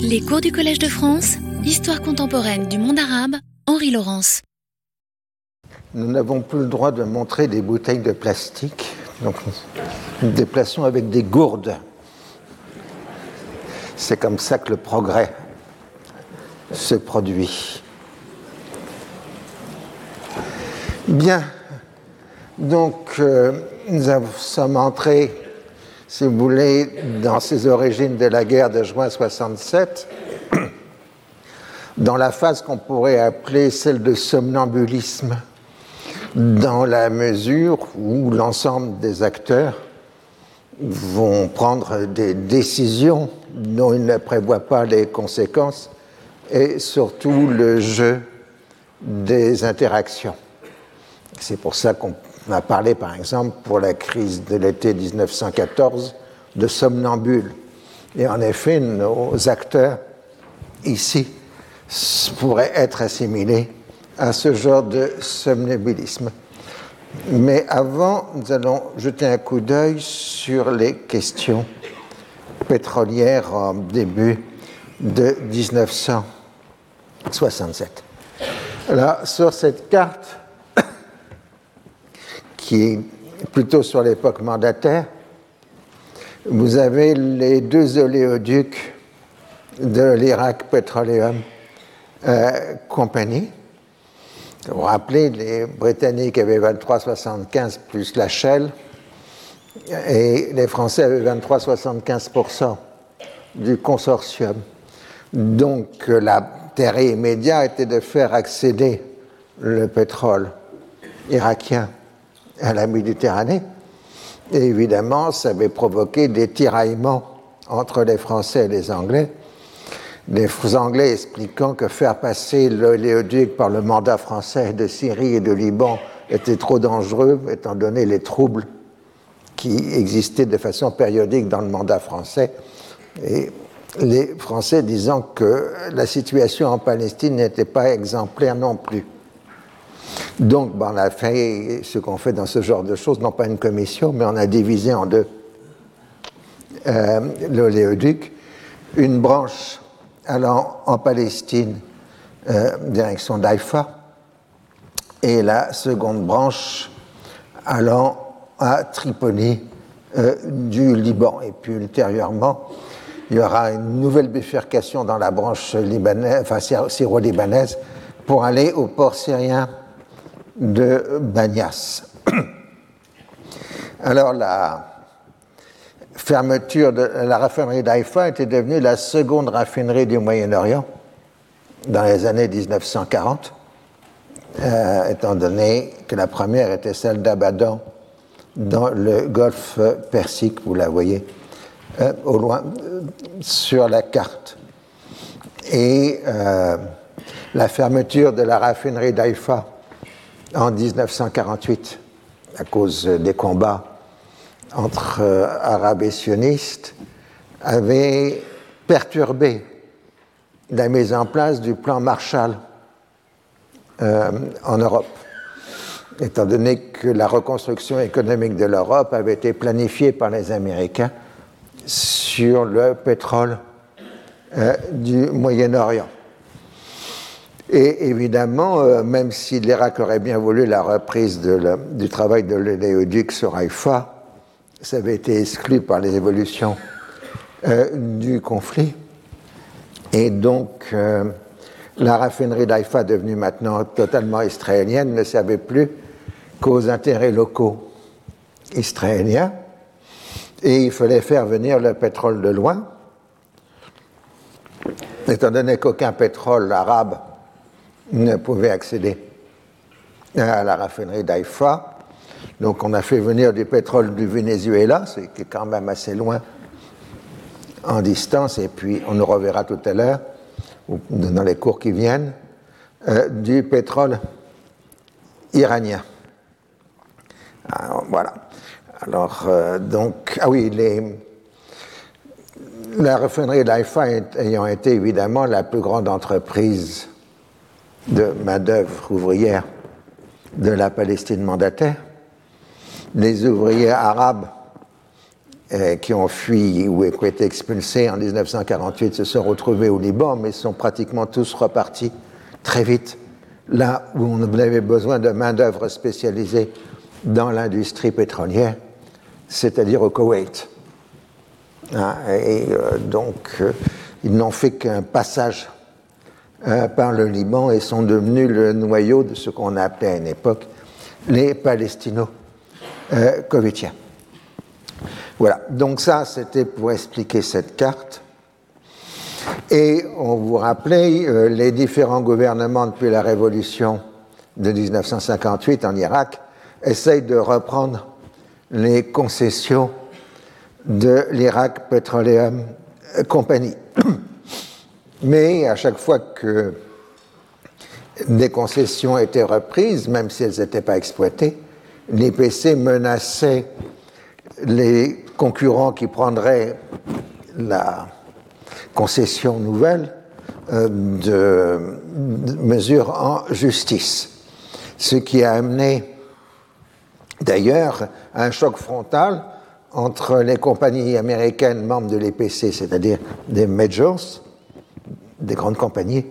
Les cours du Collège de France, Histoire contemporaine du monde arabe, Henri Laurence. Nous n'avons plus le droit de montrer des bouteilles de plastique, donc nous déplaçons avec des gourdes. C'est comme ça que le progrès se produit. Bien, donc euh, nous sommes entrés, si vous voulez, dans ces origines de la guerre de juin 67, dans la phase qu'on pourrait appeler celle de somnambulisme, dans la mesure où l'ensemble des acteurs vont prendre des décisions dont ils ne prévoient pas les conséquences et surtout le jeu des interactions. C'est pour ça qu'on a parlé, par exemple, pour la crise de l'été 1914, de somnambule. Et en effet, nos acteurs ici pourraient être assimilés à ce genre de somnambulisme. Mais avant, nous allons jeter un coup d'œil sur les questions pétrolières en début de 1967. Là, sur cette carte, qui plutôt sur l'époque mandataire, vous avez les deux oléoducs de l'Irak Petroleum euh, Company. Vous vous rappelez, les Britanniques avaient 23,75% plus la Shell, et les Français avaient 23,75% du consortium. Donc l'intérêt immédiat était de faire accéder le pétrole irakien à la Méditerranée. Et évidemment, ça avait provoqué des tiraillements entre les Français et les Anglais. Les Anglais expliquant que faire passer l'oléoduc par le mandat français de Syrie et de Liban était trop dangereux, étant donné les troubles qui existaient de façon périodique dans le mandat français. Et les Français disant que la situation en Palestine n'était pas exemplaire non plus. Donc, ben, on a fait ce qu'on fait dans ce genre de choses, non pas une commission, mais on a divisé en deux euh, l'oléoduc, une branche allant en Palestine, euh, direction d'Haïfa, et la seconde branche allant à Tripoli euh, du Liban. Et puis ultérieurement, il y aura une nouvelle bifurcation dans la branche libanaise, enfin, syro-libanaise pour aller au port syrien de Banias. Alors la fermeture de la raffinerie d'Haïfa était devenue la seconde raffinerie du Moyen-Orient dans les années 1940, euh, étant donné que la première était celle d'Abadan dans le golfe Persique, vous la voyez euh, au loin euh, sur la carte. Et la fermeture de la raffinerie d'Haïfa en 1948 à cause des combats entre euh, arabes et sionistes avait perturbé la mise en place du plan Marshall euh, en Europe, étant donné que la reconstruction économique de l'Europe avait été planifiée par les Américains sur le pétrole euh, du Moyen-Orient. Et évidemment, euh, même si l'Irak aurait bien voulu la reprise du travail de l'Oléoduc sur Haïfa, ça avait été exclu par les évolutions euh, du conflit. Et donc, euh, la raffinerie d'Haïfa, devenue maintenant totalement israélienne, ne servait plus qu'aux intérêts locaux israéliens. Et il fallait faire venir le pétrole de loin, étant donné qu'aucun pétrole arabe ne pouvait accéder à la raffinerie d'Haïfa. Donc on a fait venir du pétrole du Venezuela, c'est quand même assez loin en distance, et puis on nous reverra tout à l'heure, dans les cours qui viennent, euh, du pétrole iranien. Voilà. Alors, euh, donc, ah oui, les, la raffinerie d'Haïfa ayant été évidemment la plus grande entreprise de main-d'œuvre ouvrière de la Palestine mandataire. Les ouvriers arabes euh, qui ont fui ou qui ont été expulsés en 1948 se sont retrouvés au Liban, mais sont pratiquement tous repartis très vite là où on avait besoin de main-d'œuvre spécialisée dans l'industrie pétrolière, c'est-à-dire au Koweït. Hein, et euh, donc, euh, ils n'ont fait qu'un passage par le Liban et sont devenus le noyau de ce qu'on appelait à une époque les palestino-koweïtiens. Voilà, donc ça c'était pour expliquer cette carte. Et on vous rappelait, euh, les différents gouvernements depuis la révolution de 1958 en Irak essayent de reprendre les concessions de l'Irak Petroleum Company. Mais à chaque fois que des concessions étaient reprises, même si elles n'étaient pas exploitées, l'IPC menaçait les concurrents qui prendraient la concession nouvelle euh, de, mesures en justice. Ce qui a amené d'ailleurs un choc frontal entre les compagnies américaines membres de l'EPC, c'est-à-dire des majors, des grandes compagnies,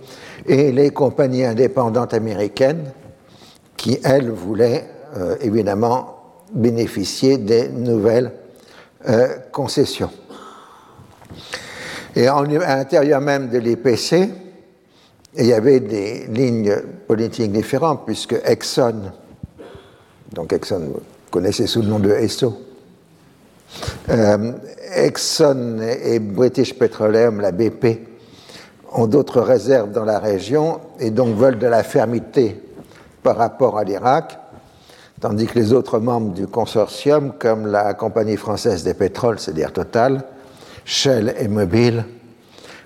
et les compagnies indépendantes américaines qui, elles, voulaient euh, évidemment bénéficier des nouvelles euh, concessions. Et à l'intérieur même de l'IPC, il y avait des lignes politiques différentes, puisque Exxon, donc Exxon, vous connaissez sous le nom de ESSO, euh, Exxon et British Petroleum, la BP, ont d'autres réserves dans la région et donc veulent de la fermeté par rapport à l'Irak tandis que les autres membres du consortium, comme la Compagnie française des pétroles, c'est-à-dire Total, Shell et Mobil,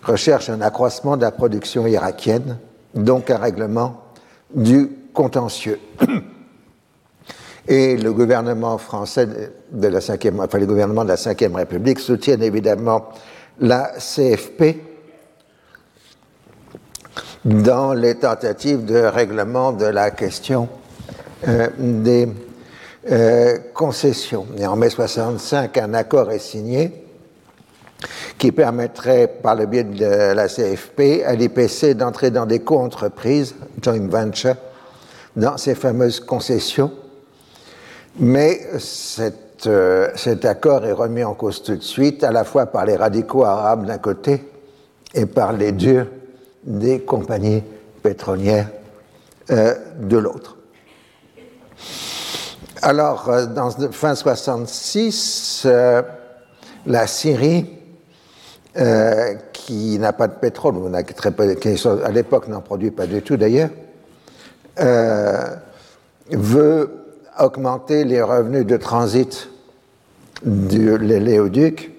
recherchent un accroissement de la production irakienne, donc un règlement du contentieux. Et le gouvernement français de la 5 enfin les gouvernements de la Ve République soutiennent évidemment la CFP dans les tentatives de règlement de la question euh, des euh, concessions. Et en mai 65, un accord est signé qui permettrait, par le biais de la CFP, à l'IPC d'entrer dans des co-entreprises, joint venture, dans ces fameuses concessions. Mais euh, cet accord est remis en cause tout de suite, à la fois par les radicaux arabes d'un côté et par les durs des compagnies pétrolières de l'autre. Alors, euh, fin 66, euh, la Syrie, euh, qui n'a pas de pétrole, qui à l'époque n'en produit pas du tout d'ailleurs, veut augmenter les revenus de transit de l'éléoduc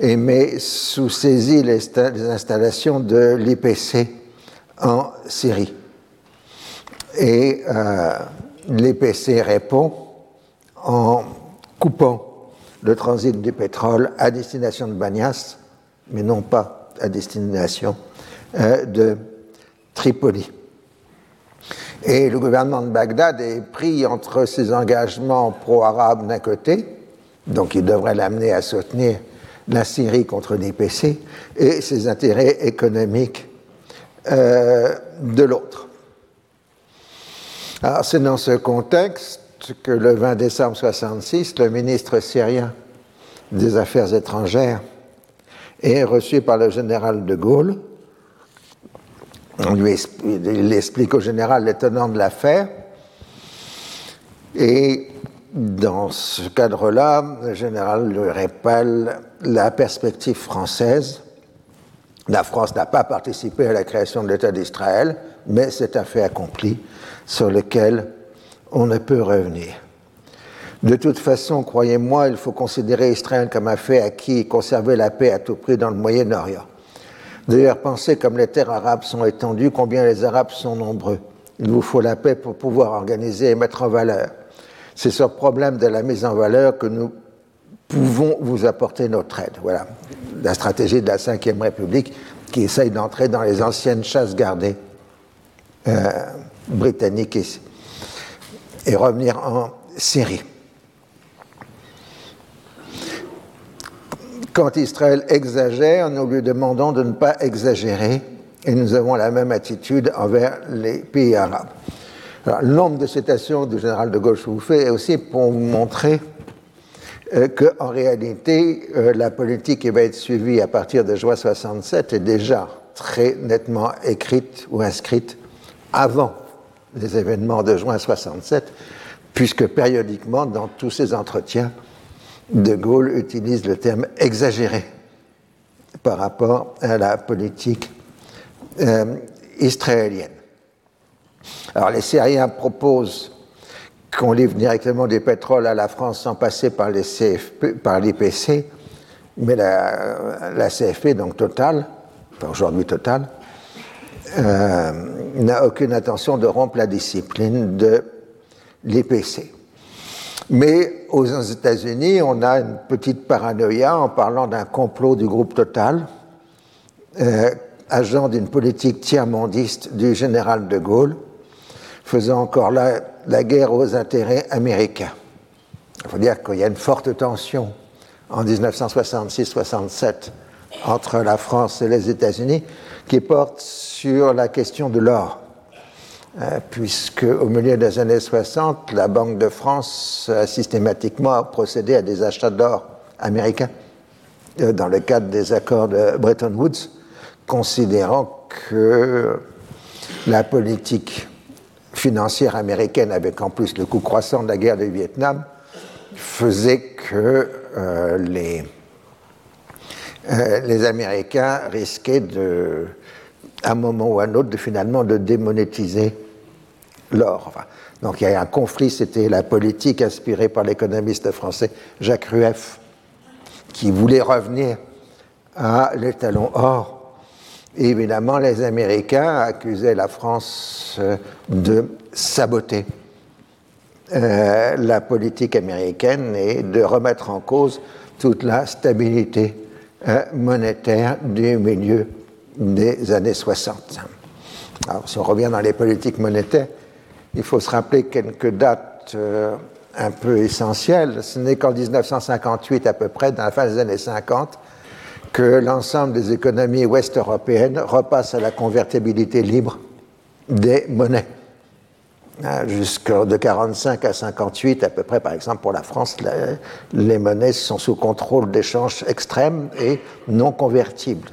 et met sous saisie les, installations de l'IPC en Syrie. Et l'EPC répond en coupant le transit du pétrole à destination de Banias, mais non pas à destination euh, de Tripoli. Et le gouvernement de Bagdad est pris entre ses engagements pro-arabes d'un côté, donc il devrait l'amener à soutenir la Syrie contre l'IPC, et ses intérêts économiques euh, de l'autre. Alors, c'est dans ce contexte que le 20 décembre 1966, le ministre syrien des Affaires étrangères est reçu par le général de Gaulle. On lui explique, il explique au général les de l'affaire. Et dans ce cadre-là, le général lui rappelle la perspective française. La France n'a pas participé à la création de l'État d'Israël, mais c'est un fait accompli sur lequel on ne peut revenir. De toute façon, croyez-moi, il faut considérer Israël comme un fait acquis et conserver la paix à tout prix dans le Moyen-Orient. D'ailleurs, pensez comme les terres arabes sont étendues, combien les Arabes sont nombreux. Il vous faut la paix pour pouvoir organiser et mettre en valeur. C'est ce problème de la mise en valeur que nous pouvons vous apporter notre aide. Voilà la stratégie de la Ve République qui essaye d'entrer dans les anciennes chasses gardées. Euh, britannique et, revenir en Syrie. Quand Israël exagère, nous lui demandons de ne pas exagérer et nous avons la même attitude envers les pays arabes. Le de citations du général de Gaulle fais est aussi pour vous montrer euh, qu'en réalité, euh, la politique qui va être suivie à partir de juin 67 est déjà très nettement écrite ou inscrite avant les événements de juin 67, puisque périodiquement, dans tous ces entretiens, De Gaulle utilise le terme exagéré par rapport à la politique euh, israélienne. Alors les Syriens proposent qu'on livre directement du pétrole à la France sans passer par les CFP, par l'IPC, mais la, CFP, donc Total, aujourd'hui Total, euh, n'a aucune intention de rompre la discipline de l'IPC. Mais aux États-Unis, on a une petite paranoïa en parlant d'un complot du groupe Total, euh, agent d'une politique tiers-mondiste du général de Gaulle, faisant encore la, guerre aux intérêts américains. Il faut dire qu'il y a une forte tension en 1966-67 entre la France et les États-Unis qui porte sur la question de l'or. Euh, puisque au milieu des années 60, la Banque de France a systématiquement procédé à des achats d'or américains euh, dans le cadre des accords de Bretton Woods, considérant que la politique financière américaine, avec en plus le coût croissant de la guerre du Vietnam, faisait que euh, les, euh, les Américains risquaient de, à un moment ou à un autre, de finalement de démonétiser l'or. donc il y a un conflit, c'était la politique inspirée par l'économiste français Jacques Rueff, qui voulait revenir à l'étalon or évidemment, les Américains accusaient la France euh, de saboter euh, la politique américaine et de remettre en cause toute la stabilité euh, monétaire du milieu des années 60. Alors, si on revient dans les politiques monétaires, il faut se rappeler quelques dates un peu essentielles. Ce n'est qu'en 1958 à peu près, dans la fin des années 50, que l'ensemble des économies ouest-européennes repassent à la convertibilité libre des monnaies. Hein, jusque de 45 à 58, à peu près, par exemple, pour la France, les monnaies sont sous contrôle d'échanges extrêmes et non convertibles.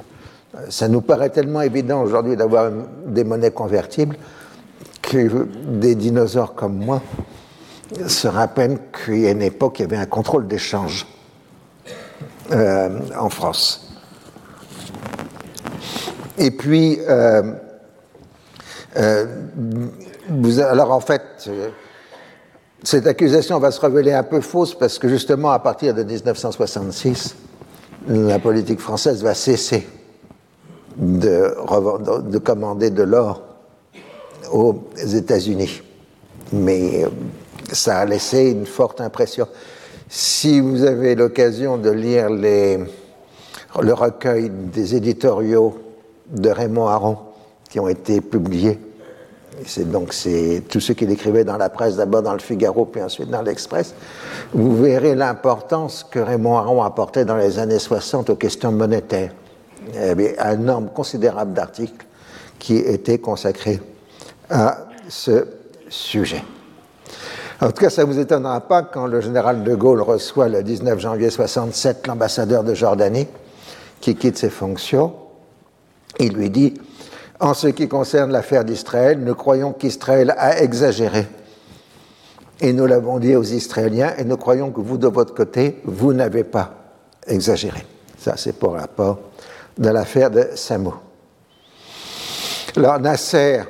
Ça nous paraît tellement évident aujourd'hui d'avoir des monnaies convertibles que des dinosaures comme moi se rappellent qu'il y a une époque, il y avait un contrôle d'échange euh, en France. Et puis, euh, euh, alors en fait, euh, cette accusation va se révéler un peu fausse parce que justement, à partir de 1966, la politique française va cesser de, de commander de l'or aux États-Unis. Mais ça a laissé une forte impression. Si vous avez l'occasion de lire le recueil des éditoriaux de Raymond Aron qui ont été publiés. C'est donc c'est tous ceux qu'il écrivait dans la presse, d'abord dans le Figaro, puis ensuite dans l'Express. Vous verrez l'importance que Raymond Aron apportait dans les années 60 aux questions monétaires. Il y avait un nombre considérable d'articles qui étaient consacrés à ce sujet. En tout cas, ça ne vous étonnera pas quand le général de Gaulle reçoit le 19 janvier 67 l'ambassadeur de Jordanie qui quitte ses fonctions il lui dit, en ce qui concerne l'affaire d'Israël, nous croyons qu'Israël a exagéré. Et nous l'avons dit aux Israéliens, et nous croyons que vous, de votre côté, vous n'avez pas exagéré. Ça, c'est pour rapport de l'affaire de Samo. Alors, Nasser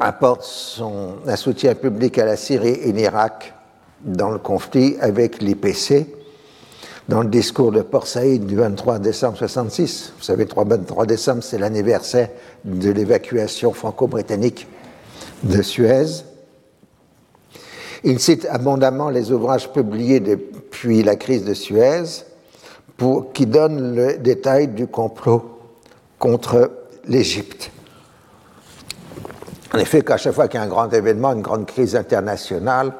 apporte son, un soutien public à la Syrie et l'Irak dans le conflit avec l'IPC dans le discours de Port Saïd du 23 décembre 66. Vous savez, le 23 décembre, c'est l'anniversaire de l'évacuation franco-britannique de Suez. Il cite abondamment les ouvrages publiés depuis la crise de Suez qui donnent le détail du complot contre l'Égypte. En effet, qu'à chaque fois qu'il y a un grand événement, une grande crise internationale,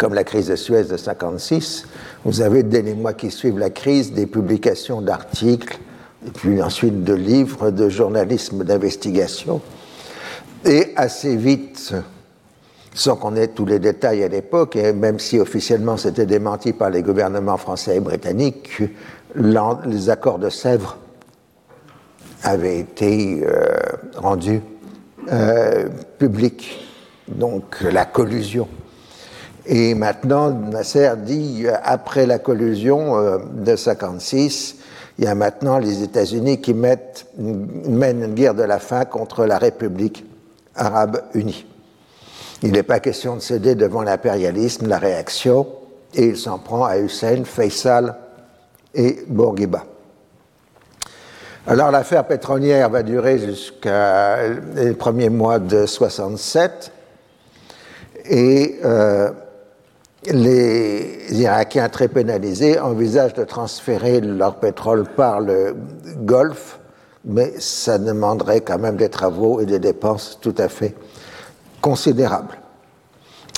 comme la crise de Suez de 56, vous avez dès les mois qui suivent la crise des publications d'articles, et puis ensuite de livres, de journalisme d'investigation. Et assez vite, sans qu'on ait tous les détails à l'époque, et même si officiellement c'était démenti par les gouvernements français et britanniques, les accords de Sèvres avaient été euh, rendus euh, publics, donc la collusion. Et maintenant, Nasser dit, après la collusion euh, de 56, il y a maintenant les États-Unis qui mettent, mènent une guerre de la faim contre la République arabe unie. Il n'est pas question de céder devant l'impérialisme, la réaction, et il s'en prend à Hussein, Faisal et Bourguiba. Alors l'affaire pétrolière va durer jusqu'à les premiers mois de 67 et euh, les Irakiens très pénalisés envisagent de transférer leur pétrole par le Golfe, mais ça demanderait quand même des travaux et des dépenses tout à fait considérables.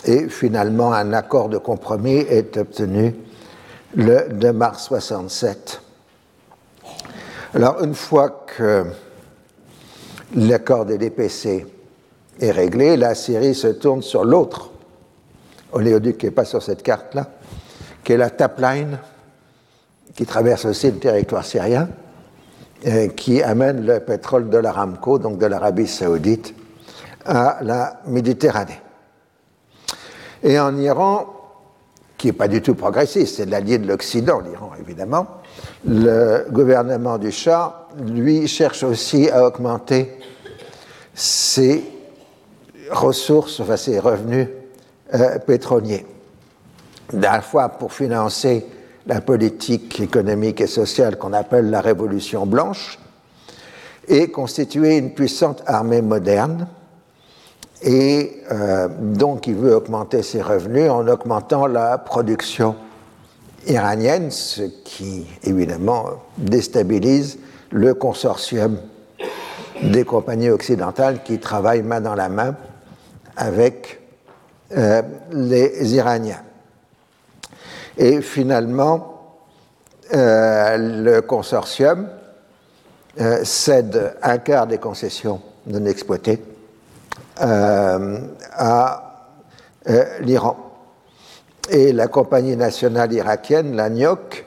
Et finalement, un accord de compromis est obtenu le 2 mars 67. Alors, une fois que l'accord des DPC est réglé, la Syrie se tourne sur l'autre oléoduc qui n'est pas sur cette carte-là, qui est la Tapline, qui traverse aussi le territoire syrien, et qui amène le pétrole de l'Aramco, donc de l'Arabie saoudite, à la Méditerranée. Et en Iran, qui n'est pas du tout progressiste, c'est l'allié de l'Occident, l'Iran évidemment, le gouvernement du Shah, lui, cherche aussi à augmenter ses ressources, enfin ses revenus euh, pétroliers. D'un fois pour financer la politique économique et sociale qu'on appelle la Révolution blanche, et constituer une puissante armée moderne et euh, donc il veut augmenter ses revenus en augmentant la production iranienne, ce qui évidemment déstabilise le consortium des compagnies occidentales qui travaillent main dans la main avec euh, les Iraniens. Et finalement, euh, le consortium cède un quart des concessions non exploitées euh, à euh, l'Iran. Et la compagnie nationale irakienne, la NIOC,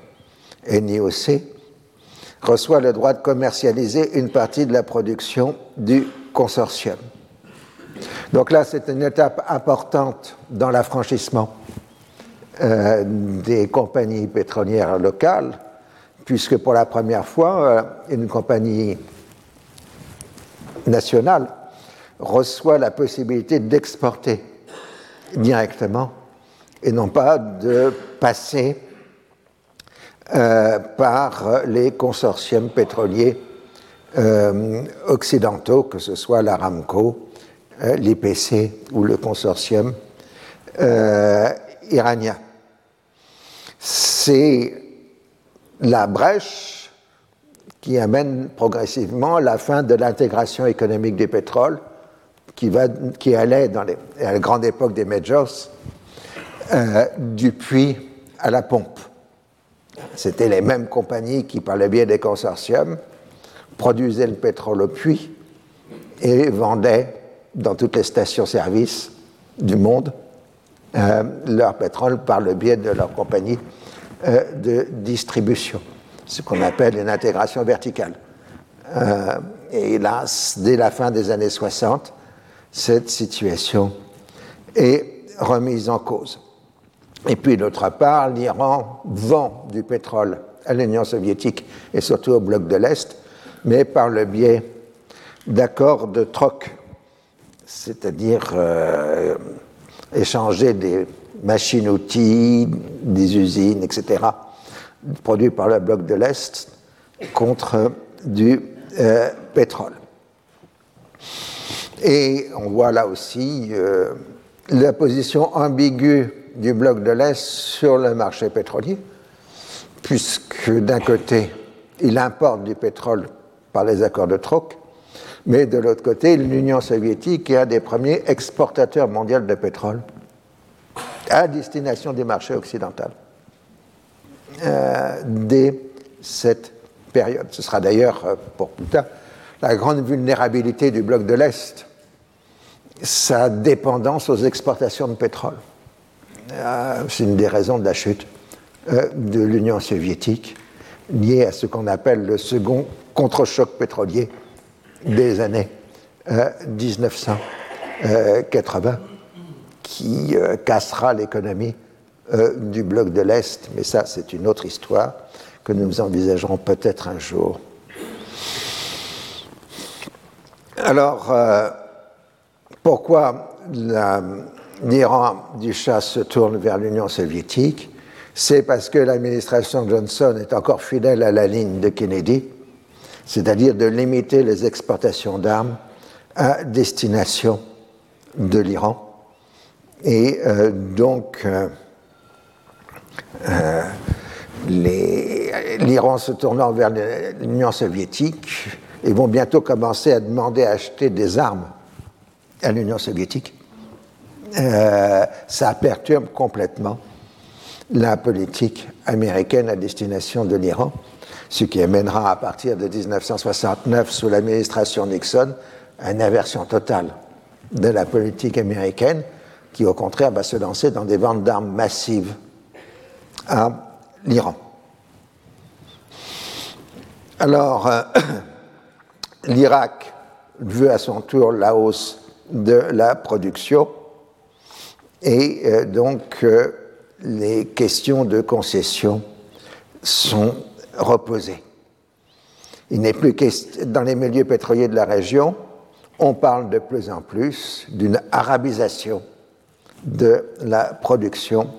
reçoit le droit de commercialiser une partie de la production du consortium. Donc là, c'est une étape importante dans l'affranchissement euh, des compagnies pétrolières locales, puisque pour la première fois, une compagnie nationale reçoit la possibilité d'exporter directement et non pas de passer euh, par les consortiums pétroliers euh, occidentaux, que ce soit l'Aramco, euh, l'IPC ou le consortium iranien. C'est la brèche qui amène progressivement la fin de l'intégration économique du pétrole qui, allait dans à la grande époque des majors euh, du puits à la pompe. C'était les mêmes compagnies qui, par le biais des consortiums, produisaient le pétrole au puits et vendaient dans toutes les stations-service du monde euh, leur pétrole par le biais de leur compagnie euh, de distribution, ce qu'on appelle une intégration verticale. et hélas, dès la fin des années 60, cette situation est remise en cause. Et puis d'autre part, l'Iran vend du pétrole à l'Union soviétique et surtout au bloc de l'Est, mais par le biais d'accords de troc, c'est-à-dire euh, échanger des machines-outils, des usines, etc., produits par le bloc de l'Est contre du euh, pétrole. Et on voit là aussi euh, la position ambiguë du bloc de l'Est sur le marché pétrolier, puisque d'un côté, il importe du pétrole par les accords de troc, mais de l'autre côté, l'Union soviétique est un des premiers exportateurs mondiaux de pétrole, à destination des marchés occidentaux euh, dès cette période. Ce sera d'ailleurs, euh, pour plus tard, la grande vulnérabilité du bloc de l'Est, sa dépendance aux exportations de pétrole. Euh, c'est une des raisons de la chute de l'Union soviétique, liée à ce qu'on appelle le second contre-choc pétrolier des années 1980 qui euh, cassera l'économie euh, du bloc de l'Est, mais ça c'est une autre histoire que nous envisagerons peut-être un jour. Alors, euh, pourquoi l'Iran du Shah se tourne vers l'Union soviétique? C'est parce que l'administration Johnson est encore fidèle à la ligne de Kennedy, c'est-à-dire de limiter les exportations d'armes à destination de l'Iran et euh, donc, euh, euh, l'Iran se tournant vers l'Union soviétique, ils vont bientôt commencer à demander à acheter des armes à l'Union soviétique. ça perturbe complètement la politique américaine à destination de l'Iran, ce qui amènera à partir de 1969, sous l'administration Nixon, une aversion totale de la politique américaine qui au contraire va se lancer dans des ventes d'armes massives à l'Iran. Alors, euh, l'Irak veut à son tour la hausse de la production et euh, donc euh, les questions de concession sont reposées. Il n'est plus dans les milieux pétroliers de la région, on parle de plus en plus d'une arabisation de la production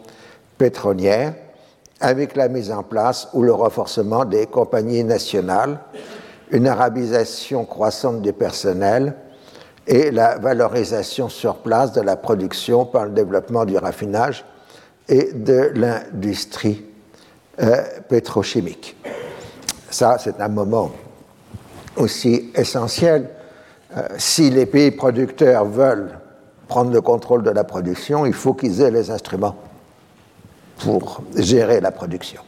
pétrolière avec la mise en place ou le renforcement des compagnies nationales, une arabisation croissante du personnel et la valorisation sur place de la production par le développement du raffinage et de l'industrie euh, pétrochimique. Ça, c'est un moment aussi essentiel. Euh, si les pays producteurs veulent prendre le contrôle de la production, il faut qu'ils aient les instruments pour gérer la production,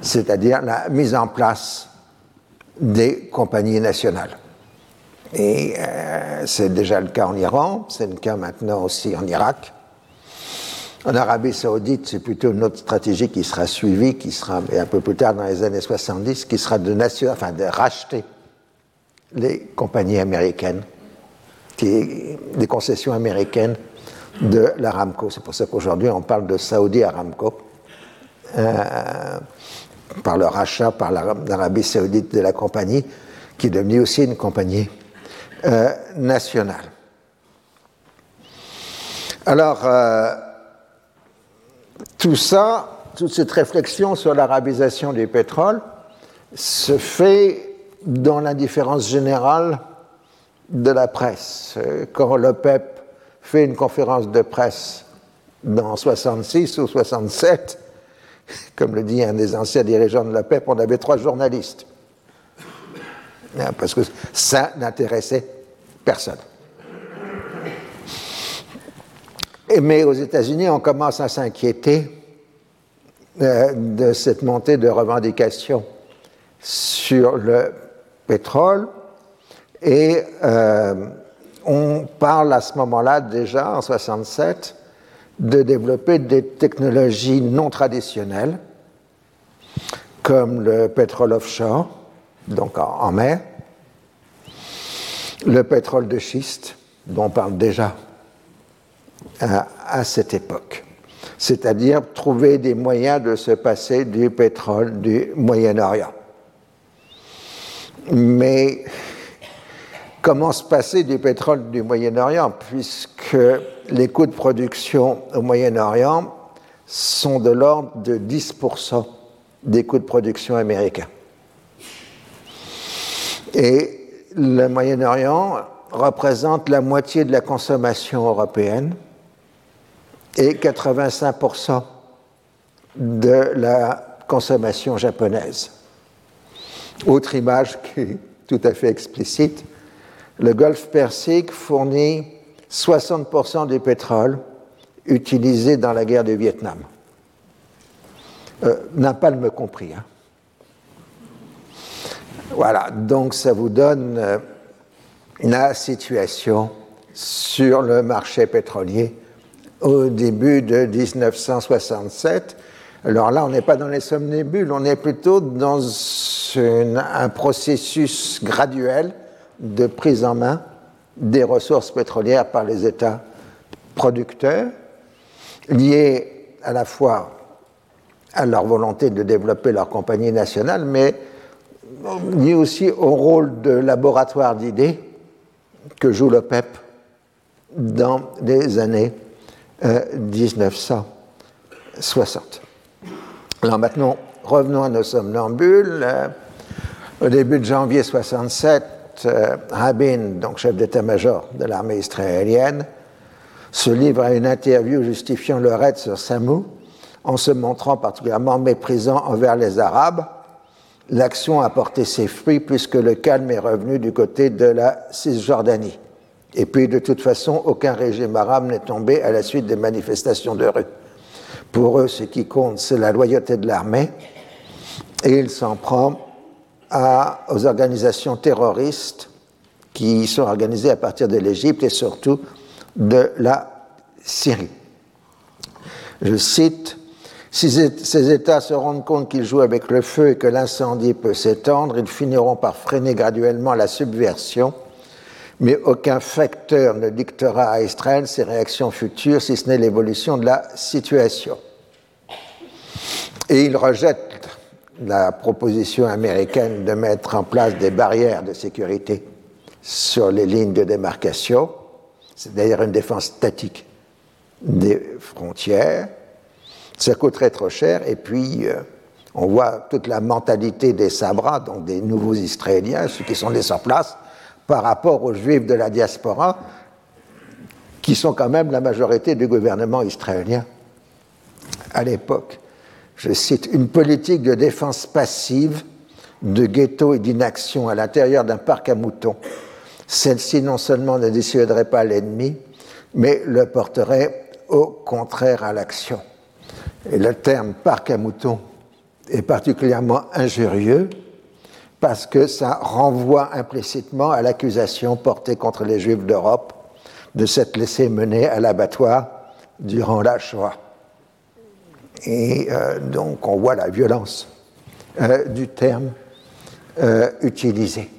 c'est-à-dire la mise en place des compagnies nationales. Et euh, c'est déjà le cas en Iran, c'est le cas maintenant aussi en Irak. En Arabie saoudite, c'est plutôt une autre stratégie qui sera suivie, qui sera, et un peu plus tard dans les années 70, qui sera de, nation, enfin, de racheter les compagnies américaines qui des concessions américaines de l'Aramco. C'est pour ça qu'aujourd'hui on parle de Saudi Aramco, euh, par le rachat par l'Arabie saoudite de la compagnie, qui est devenue aussi une compagnie euh, nationale. Alors, euh, tout ça, toute cette réflexion sur l'arabisation du pétrole se fait dans l'indifférence générale de la presse. Quand l'OPEP fait une conférence de presse dans 66 ou 67, comme le dit un des anciens dirigeants de l'OPEP, on avait trois journalistes. Parce que ça n'intéressait personne. Mais aux États-Unis, on commence à s'inquiéter euh, de cette montée de revendications sur le pétrole. Et euh, on parle à ce moment-là déjà, en 67, de développer des technologies non traditionnelles, comme le pétrole offshore, donc en, mer, le pétrole de schiste, dont on parle déjà à, cette époque. C'est-à-dire trouver des moyens de se passer du pétrole du Moyen-Orient. Mais comment se passer du pétrole du Moyen-Orient, puisque les coûts de production au Moyen-Orient sont de l'ordre de 10% des coûts de production américains. Et le Moyen-Orient représente la moitié de la consommation européenne et 85% de la consommation japonaise. Autre image qui est tout à fait explicite, le golfe Persique fournit 60% du pétrole utilisé dans la guerre du Vietnam. Euh, Napalm compris. Hein. Voilà, donc ça vous donne euh, la situation sur le marché pétrolier au début de 1967. Alors là, on n'est pas dans les somnébules, on est plutôt dans un processus graduel de prise en main des ressources pétrolières par les États producteurs, liés à la fois à leur volonté de développer leur compagnie nationale, mais liés aussi au rôle de laboratoire d'idées que joue le PEP dans les années 1960. Euh, Alors maintenant, revenons à nos somnambules. Euh, au début de janvier 67, euh, Rabin, donc chef d'état-major de l'armée israélienne, se livre à une interview justifiant le raid sur Samou en se montrant particulièrement méprisant envers les Arabes. L'action a porté ses fruits puisque le calme est revenu du côté de la Cisjordanie. Et puis, de toute façon, aucun régime arabe n'est tombé à la suite des manifestations de rue. Pour eux, ce qui compte, c'est la loyauté de l'armée. Et il s'en prend aux organisations terroristes qui sont organisées à partir de l'Égypte et surtout de la Syrie. Je cite, si ces États se rendent compte qu'ils jouent avec le feu et que l'incendie peut s'étendre, ils finiront par freiner graduellement la subversion, mais aucun facteur ne dictera à Israël ses réactions futures, si ce n'est l'évolution de la situation. Et il rejette la proposition américaine de mettre en place des barrières de sécurité sur les lignes de démarcation, c'est d'ailleurs une défense statique des frontières. Ça coûterait trop cher et puis euh, on voit toute la mentalité des Sabras, donc des nouveaux Israéliens, ceux qui sont nés sur place, par rapport aux Juifs de la diaspora, qui sont quand même la majorité du gouvernement israélien à l'époque je cite, une politique de défense passive, de ghetto et d'inaction à l'intérieur d'un parc à moutons. Celle-ci non seulement ne dissuaderait pas l'ennemi, mais le porterait au contraire à l'action. Et le terme parc à moutons est particulièrement injurieux parce que ça renvoie implicitement à l'accusation portée contre les Juifs d'Europe de s'être laissés mener à l'abattoir durant la Shoah. Et euh, donc on voit la violence euh, du terme euh, utilisé.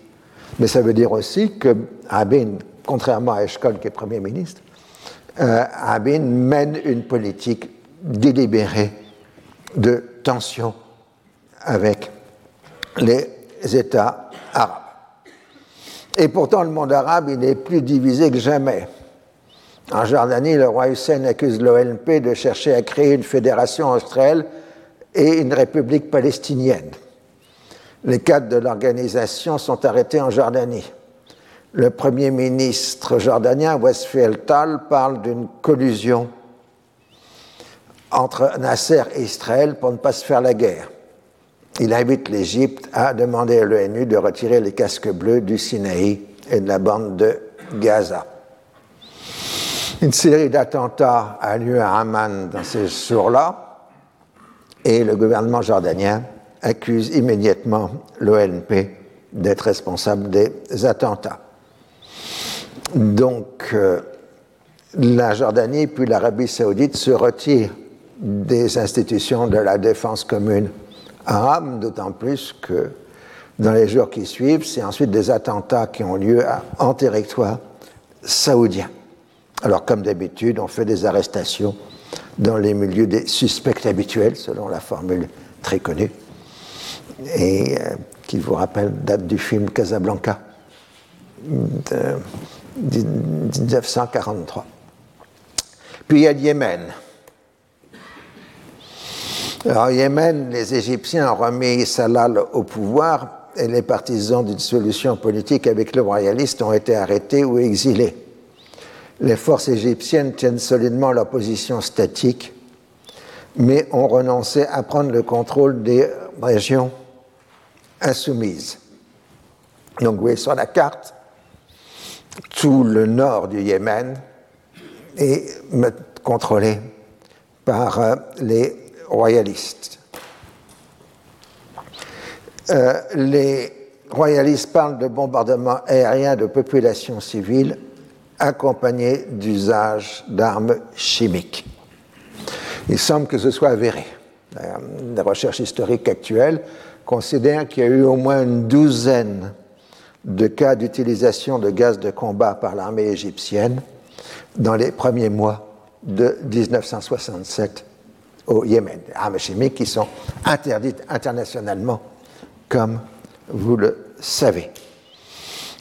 Mais ça veut dire aussi que Rabin, contrairement à Eshkol qui est Premier ministre, Rabin mène une politique délibérée de tension avec les États arabes. Et pourtant, le monde arabe, est plus divisé que jamais. En Jordanie, le roi Hussein accuse l'ONP de chercher à créer une fédération australe et une république palestinienne. Les cadres de l'organisation sont arrêtés en Jordanie. Le premier ministre jordanien, Tal, parle d'une collusion entre Nasser et Israël pour ne pas se faire la guerre. Il invite l'Égypte à demander à l'ONU de retirer les casques bleus du Sinaï et de la bande de Gaza. Une série d'attentats a lieu à Amman dans ces jours-là, et le gouvernement jordanien accuse immédiatement l'ONP d'être responsable des attentats. Donc, euh, la Jordanie puis l'Arabie saoudite se retirent des institutions de la défense commune arabe, d'autant plus que dans les jours qui suivent, c'est ensuite des attentats qui ont lieu en territoire saoudien. Alors, comme d'habitude, on fait des arrestations dans les milieux des suspects habituels, selon la formule très connue, et euh, qui vous rappelle date du film Casablanca de 1943. Puis il y a le Yémen. Alors, Yémen, les Égyptiens ont remis Salal au pouvoir et les partisans d'une solution politique avec le royaliste ont été arrêtés ou exilés les forces égyptiennes tiennent solidement leur position statique, mais ont renoncé à prendre le contrôle des régions insoumises. Donc vous voyez sur la carte tout le nord du Yémen est contrôlée par euh, les royalistes. Euh, les royalistes parlent de bombardements aériens de populations civiles accompagnés d'usage d'armes chimiques. Il semble que ce soit avéré. La recherche historique actuelle considère qu'il y a eu au moins une douzaine de cas d'utilisation de gaz de combat par l'armée égyptienne dans les premiers mois de 1967 au Yémen. Armes chimiques qui sont interdites internationalement, comme vous le savez.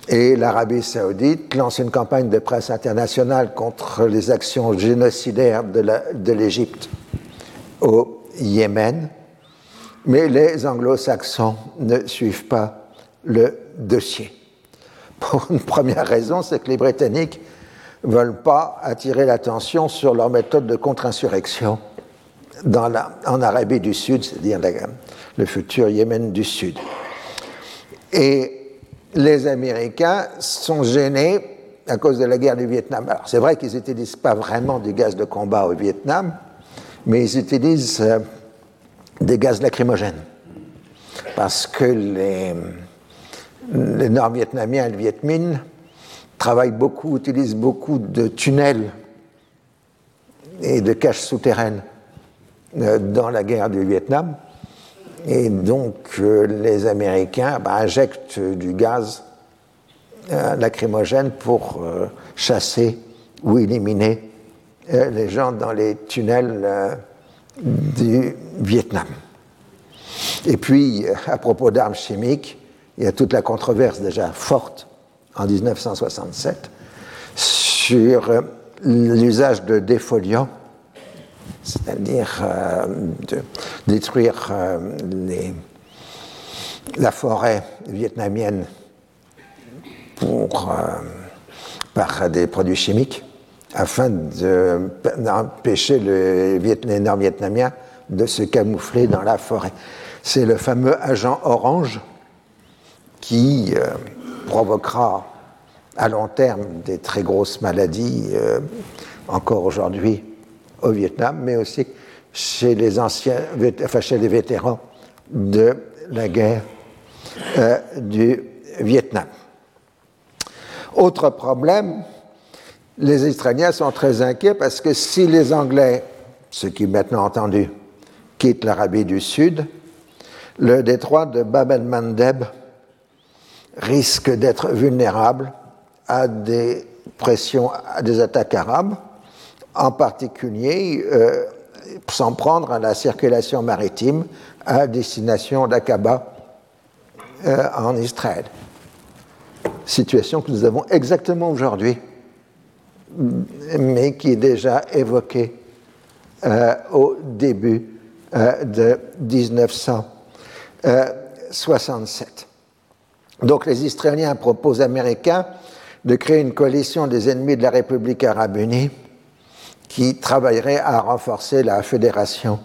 Et l'Arabie saoudite lance une campagne de presse internationale contre les actions génocidaires de l'Égypte au Yémen, mais les anglo-saxons ne suivent pas le dossier. Pour une première raison, c'est que les Britanniques ne veulent pas attirer l'attention sur leur méthode de contre-insurrection en Arabie du Sud, c'est-à-dire le futur Yémen du Sud. Et les Américains sont gênés à cause de la guerre du Vietnam. Alors c'est vrai qu'ils n'utilisent pas vraiment du gaz de combat au Vietnam, mais ils utilisent euh, des gaz lacrymogènes. Parce que les, les Nord-Vietnamiens et le Viet Minh travaillent beaucoup, utilisent beaucoup de tunnels et de caches souterraines dans la guerre du Vietnam. Et donc euh, les Américains bah, injectent du gaz euh, lacrymogène pour chasser ou éliminer les gens dans les tunnels du Vietnam. Et puis, à propos d'armes chimiques, il y a toute la controverse déjà forte en 1967 sur l'usage de défoliants, c'est-à-dire euh, de détruire euh, la forêt vietnamienne euh, par des produits chimiques afin d'empêcher les nord-vietnamiens de se camoufler dans la forêt. C'est le fameux agent orange qui provoquera à long terme des très grosses maladies encore aujourd'hui au Vietnam, mais aussi chez les anciens, chez les vétérans de la guerre euh, du Vietnam. Autre problème, les Israéliens sont très inquiets parce que si les Anglais, ce qui est maintenant entendu, quittent l'Arabie du Sud, le détroit de Bab el-Mandeb risque d'être vulnérable à des pressions, à des attaques arabes, en particulier euh, s'en prendre à la circulation maritime à destination d'Aqaba euh, en Israël. Situation que nous avons exactement aujourd'hui mais qui est déjà évoqué euh, au début euh, de 1967. Donc les Israéliens proposent aux Américains de créer une coalition des ennemis de la République arabe unie qui travaillerait à renforcer la Fédération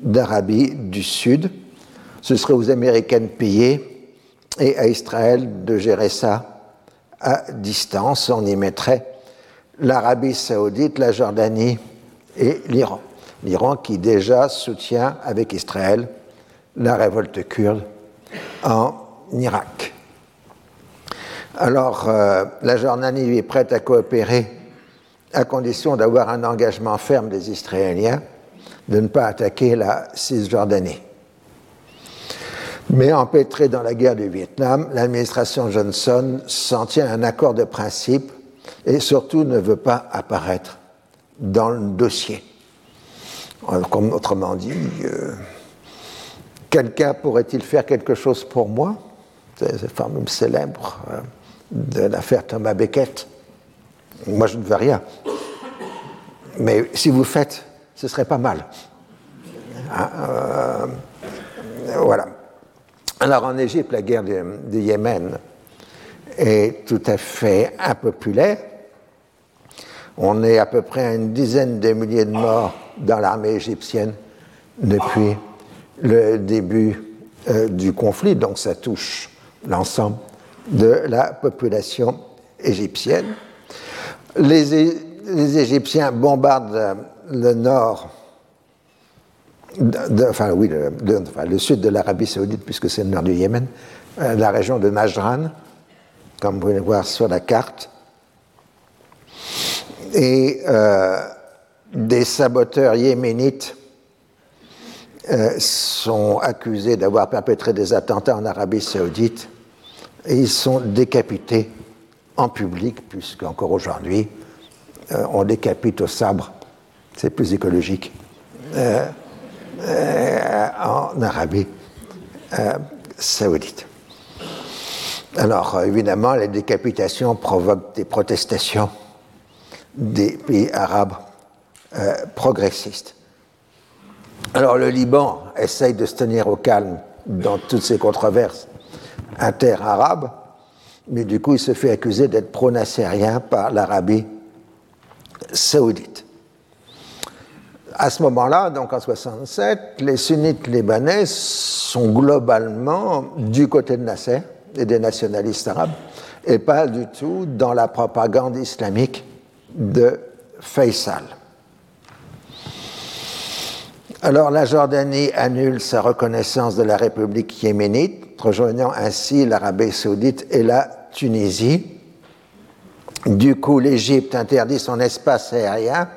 d'Arabie du Sud. Ce serait aux Américains de payer et à Israël de gérer ça à distance. On y mettrait l'Arabie saoudite, la Jordanie et l'Iran. L'Iran qui déjà soutient avec Israël la révolte kurde en Irak. Alors, euh, la Jordanie est prête à coopérer à condition d'avoir un engagement ferme des Israéliens de ne pas attaquer la Cisjordanie. Mais empêtrée dans la guerre du Vietnam, l'administration Johnson s'en tient à un accord de principe et surtout ne veut pas apparaître dans le dossier. Comme autrement dit, euh, quelqu'un pourrait-il faire quelque chose pour moi? C'est cette formule célèbre euh, de l'affaire Thomas Becket. Moi, je ne veux rien. Mais si vous faites, ce serait pas mal. Hein, euh, voilà. Alors en Égypte, la guerre du Yémen est tout à fait impopulaire. On est à peu près à une dizaine de milliers de morts dans l'armée égyptienne depuis le début euh, du conflit, donc ça touche l'ensemble de la population égyptienne. Les, Égyptiens bombardent le nord, enfin oui, le, sud de l'Arabie saoudite, puisque c'est le nord du Yémen, euh, la région de Najran, comme vous pouvez le voir sur la carte. Et euh, des saboteurs yéménites euh, sont accusés d'avoir perpétré des attentats en Arabie saoudite et ils sont décapités en public, puisque encore aujourd'hui, euh, on décapite au sabre, c'est plus écologique, euh, en Arabie saoudite. Alors, évidemment, les décapitations provoquent des protestations des pays arabes progressistes. Alors le Liban essaye de se tenir au calme dans toutes ces controverses inter-arabes, mais du coup il se fait accuser d'être pro-nassérien par l'Arabie saoudite. À ce moment-là, donc en 67, les sunnites libanais sont globalement du côté de Nasser et des nationalistes arabes, et pas du tout dans la propagande islamique de Faisal. Alors la Jordanie annule sa reconnaissance de la République yéménite, rejoignant ainsi l'Arabie saoudite et la Tunisie. Du coup, l'Égypte interdit son espace aérien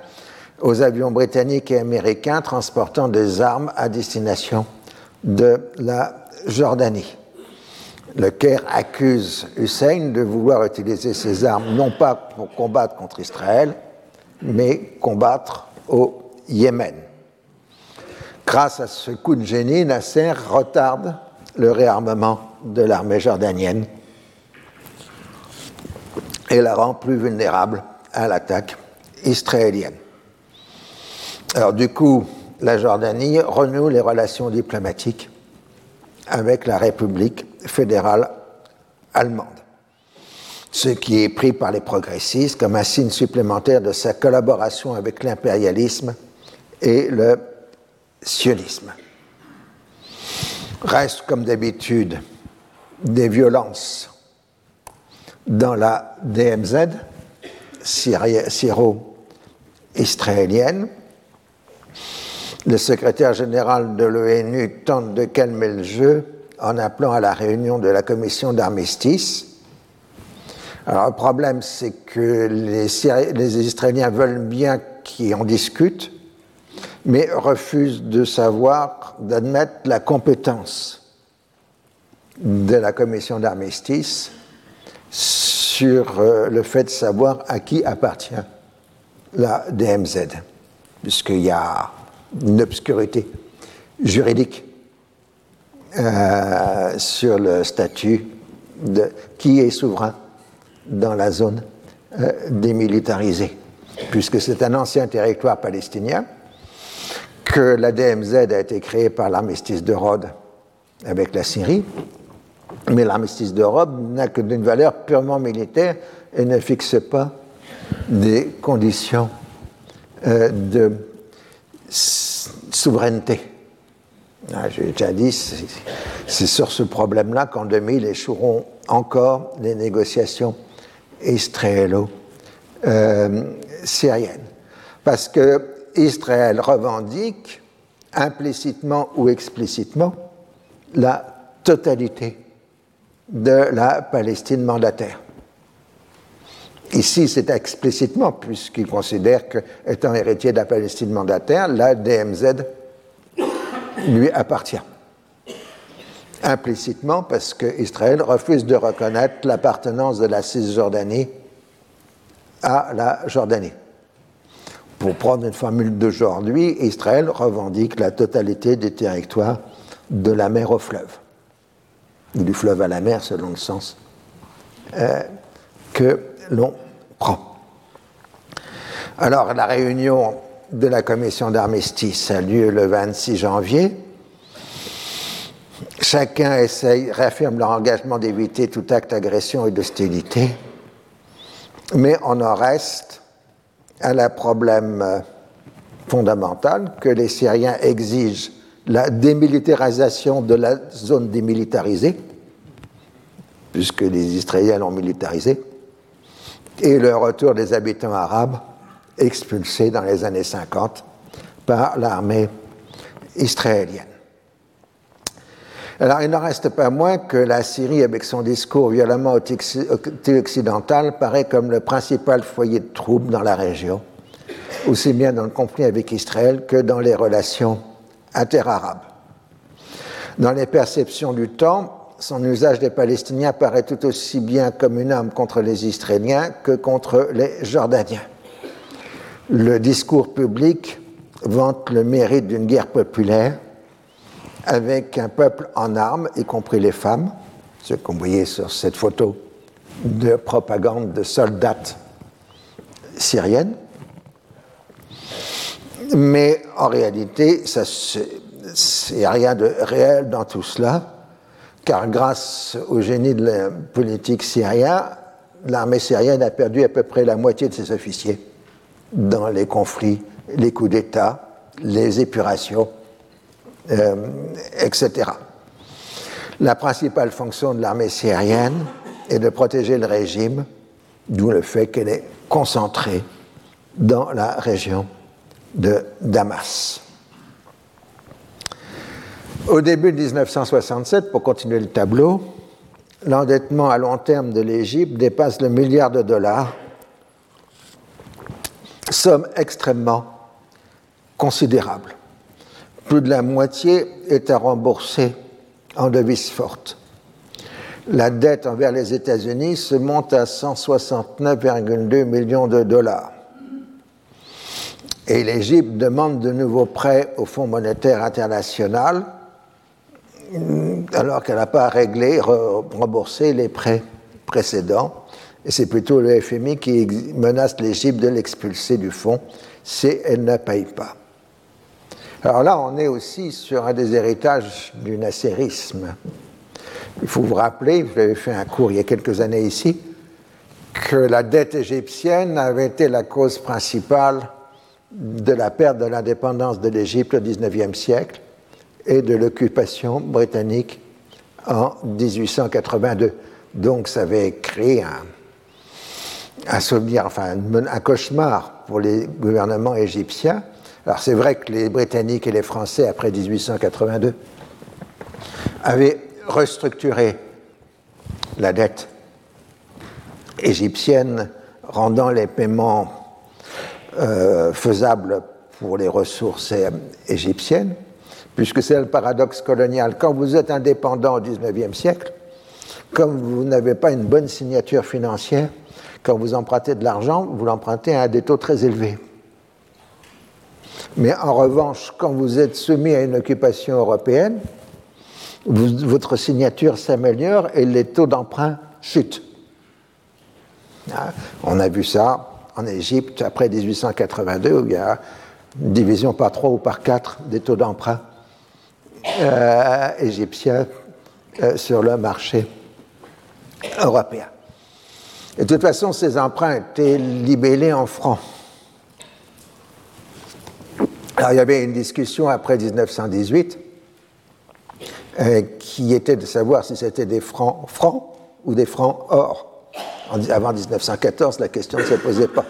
aux avions britanniques et américains transportant des armes à destination de la Jordanie. Le Caire accuse Hussein de vouloir utiliser ces armes non pas pour combattre contre Israël, mais combattre au Yémen. Grâce à ce coup de génie, Nasser retarde le réarmement de l'armée jordanienne et la rend plus vulnérable à l'attaque israélienne. Alors du coup, la Jordanie renoue les relations diplomatiques avec la République fédérale allemande, ce qui est pris par les progressistes comme un signe supplémentaire de sa collaboration avec l'impérialisme et le sionisme. Reste comme d'habitude des violences dans la DMZ syro-israélienne. Le secrétaire général de l'ONU tente de calmer le jeu en appelant à la réunion de la commission d'armistice. Alors le problème, c'est que les, Israéliens veulent bien qu'ils en discutent, mais refuse de savoir, d'admettre la compétence de la commission d'armistice sur euh, le fait de savoir à qui appartient la DMZ, puisqu'il y a une obscurité juridique euh, sur le statut de qui est souverain dans la zone euh, démilitarisée, puisque c'est un ancien territoire palestinien que la DMZ a été créée par l'armistice de Rhodes avec la Syrie, mais l'armistice de Rhodes n'a que d'une valeur purement militaire et ne fixe pas des conditions euh, de souveraineté. Ah, J'ai déjà dit, c'est sur ce problème-là qu'en 2000 échoueront encore les négociations israélo-syriennes. Euh, Parce que Israël revendique implicitement ou explicitement la totalité de la Palestine mandataire. Ici, c'est explicitement, puisqu'il considère qu'étant héritier de la Palestine mandataire, la DMZ lui appartient. Implicitement, parce qu'Israël refuse de reconnaître l'appartenance de la Cisjordanie à la Jordanie. Pour prendre une formule d'aujourd'hui, Israël revendique la totalité des territoires de la mer au fleuve, ou du fleuve à la mer selon le sens euh, que l'on prend. Alors la réunion de la commission d'armistice a lieu le 26 janvier. Chacun essaye, réaffirme leur engagement d'éviter tout acte d'agression et d'hostilité, mais on en reste à la problème euh, fondamental que les Syriens exigent la démilitarisation de la zone démilitarisée, puisque les Israéliens l'ont militarisée, et le retour des habitants arabes expulsés dans les années 50 par l'armée israélienne. Alors il n'en reste pas moins que la Syrie, avec son discours violemment occidental, paraît comme le principal foyer de troubles dans la région, aussi bien dans le conflit avec Israël que dans les relations interarabes. Dans les perceptions du temps, son usage des Palestiniens paraît tout aussi bien comme une arme contre les Israéliens que contre les Jordaniens. Le discours public vante le mérite d'une guerre populaire avec un peuple en armes, y compris les femmes, ce qu'on voyait sur cette photo de propagande de soldats syriennes. Mais en réalité, il n'y a rien de réel dans tout cela, car grâce au génie de la politique syrienne, l'armée syrienne a perdu à peu près la moitié de ses officiers dans les conflits, les coups d'État, les épurations euh, etc. La principale fonction de l'armée syrienne est de protéger le régime, d'où le fait qu'elle est concentrée dans la région de Damas. Au début de 1967, pour continuer le tableau, l'endettement à long terme de l'Égypte dépasse le milliard de dollars, somme extrêmement considérable plus de la moitié est à rembourser en devises fortes. La dette envers les États-Unis se monte à 169,2 millions de dollars. Et l'Égypte demande de nouveaux prêts au Fonds monétaire international alors qu'elle n'a pas réglé, remboursé les prêts précédents. Et c'est plutôt le FMI qui menace l'Égypte de l'expulser du fonds si elle ne paye pas. Alors là, on est aussi sur un des héritages du nasserisme. Il faut vous rappeler, vous avez fait un cours il y a quelques années ici, que la dette égyptienne avait été la cause principale de la perte de l'indépendance de l'Égypte au XIXe siècle et de l'occupation britannique en 1882. Donc ça avait créé un, souvenir, enfin un cauchemar pour les gouvernements égyptiens alors c'est vrai que les Britanniques et les Français, après 1882, avaient restructuré la dette égyptienne, rendant les paiements euh, faisables pour les ressources égyptiennes, puisque c'est le paradoxe colonial. Quand vous êtes indépendant au XIXe siècle, comme vous n'avez pas une bonne signature financière, quand vous empruntez de l'argent, vous l'empruntez à des taux très élevés. Mais en revanche, quand vous êtes soumis à une occupation européenne, votre signature s'améliore et les taux d'emprunt chutent. Ah, on a vu ça en Égypte après 1882, où il y a une division par trois ou par quatre des taux d'emprunt euh, égyptiens euh, sur le marché européen. De toute façon, ces emprunts étaient libellés en francs. Alors il y avait une discussion après 1918 euh, qui était de savoir si c'était des francs francs ou des francs or. avant 1914, la question ne se posait pas.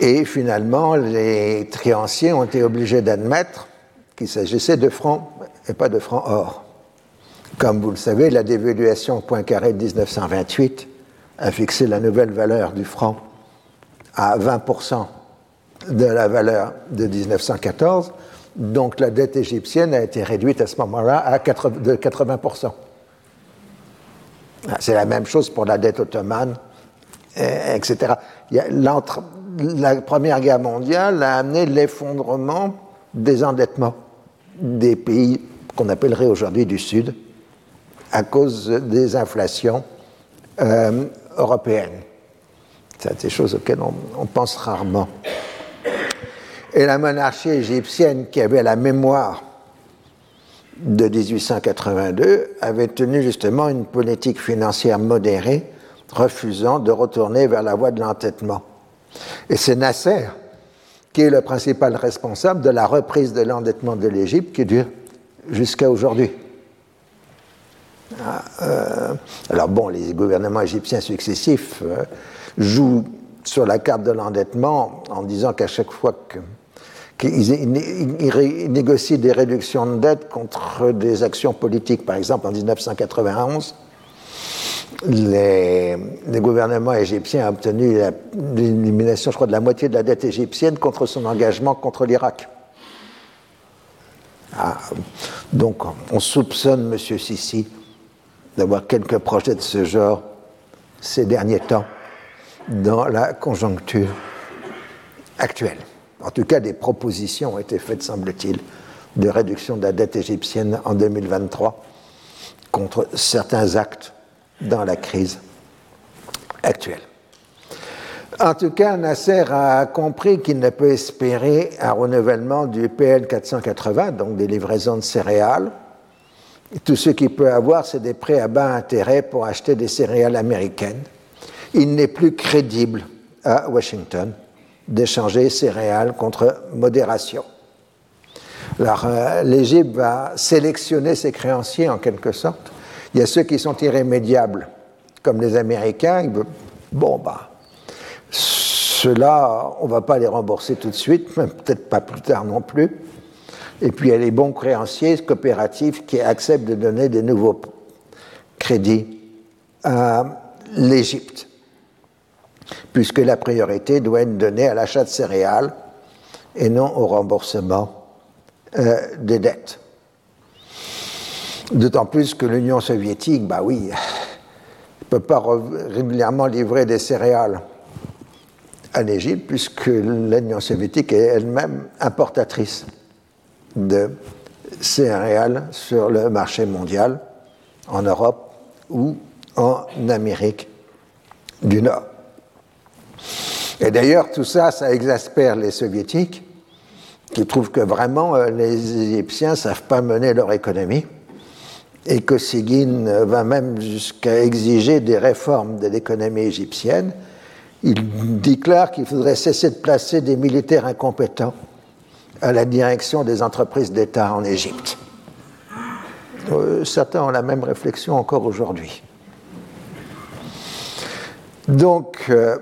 Et finalement, les créanciers ont été obligés d'admettre qu'il s'agissait de francs et pas de francs or. Comme vous le savez, la dévaluation Poincaré de 1928 a fixé la nouvelle valeur du franc à 20 de la valeur de 1914. Donc la dette égyptienne a été réduite à ce moment-là à de 80%. Ah, c'est la même chose pour la dette ottomane, etc. la Première Guerre mondiale a amené l'effondrement des endettements des pays qu'on appellerait aujourd'hui du Sud à cause des inflations euh, européennes. C'est des choses auxquelles on pense rarement. Et la monarchie égyptienne, qui avait la mémoire de 1882, avait tenu justement une politique financière modérée, refusant de retourner vers la voie de l'entêtement. Et c'est Nasser qui est le principal responsable de la reprise de l'endettement de l'Égypte qui dure jusqu'à aujourd'hui. Ah, euh, alors bon, les gouvernements égyptiens successifs euh, jouent sur la carte de l'endettement en disant qu'à chaque fois qu'ils négocient des réductions de dette contre des actions politiques, par exemple en 1991, les, gouvernements égyptiens ont obtenu l'élimination, je crois, de la moitié de la dette égyptienne contre son engagement contre l'Irak. Ah, donc, on soupçonne M. Sissi d'avoir quelques projets de ce genre ces derniers temps dans la conjoncture actuelle. En tout cas, des propositions ont été faites, semble-t-il, de réduction de la dette égyptienne en 2023 contre certains actes dans la crise actuelle. En tout cas, Nasser a compris qu'il ne peut espérer un renouvellement du PL 480, donc des livraisons de céréales. tout ce qu'il peut avoir, c'est des prêts à bas intérêt pour acheter des céréales américaines. Il n'est plus crédible à Washington d'échanger céréales contre modération. Alors, euh, l'Égypte va sélectionner ses créanciers en quelque sorte. Il y a ceux qui sont irrémédiables, comme les Américains. Bon, bah, ceux-là, on ne va pas les rembourser tout de suite, peut-être pas plus tard non plus. Et puis, il y a les bons créanciers coopératifs qui acceptent de donner des nouveaux crédits à l'Égypte puisque la priorité doit être donnée à l'achat de céréales et non au remboursement euh, des dettes. D'autant plus que l'Union soviétique, bah oui, ne peut pas régulièrement livrer des céréales à l'Égypte, puisque l'Union soviétique est elle-même importatrice de céréales sur le marché mondial, en Europe ou en Amérique du Nord. Et d'ailleurs, tout ça, ça exaspère les soviétiques, qui trouvent que vraiment euh, les Égyptiens ne savent pas mener leur économie, et que Sigyn va même jusqu'à exiger des réformes de l'économie égyptienne. Il déclare qu'il faudrait cesser de placer des militaires incompétents à la direction des entreprises d'État en Égypte. Euh, certains ont la même réflexion encore aujourd'hui. Donc, euh,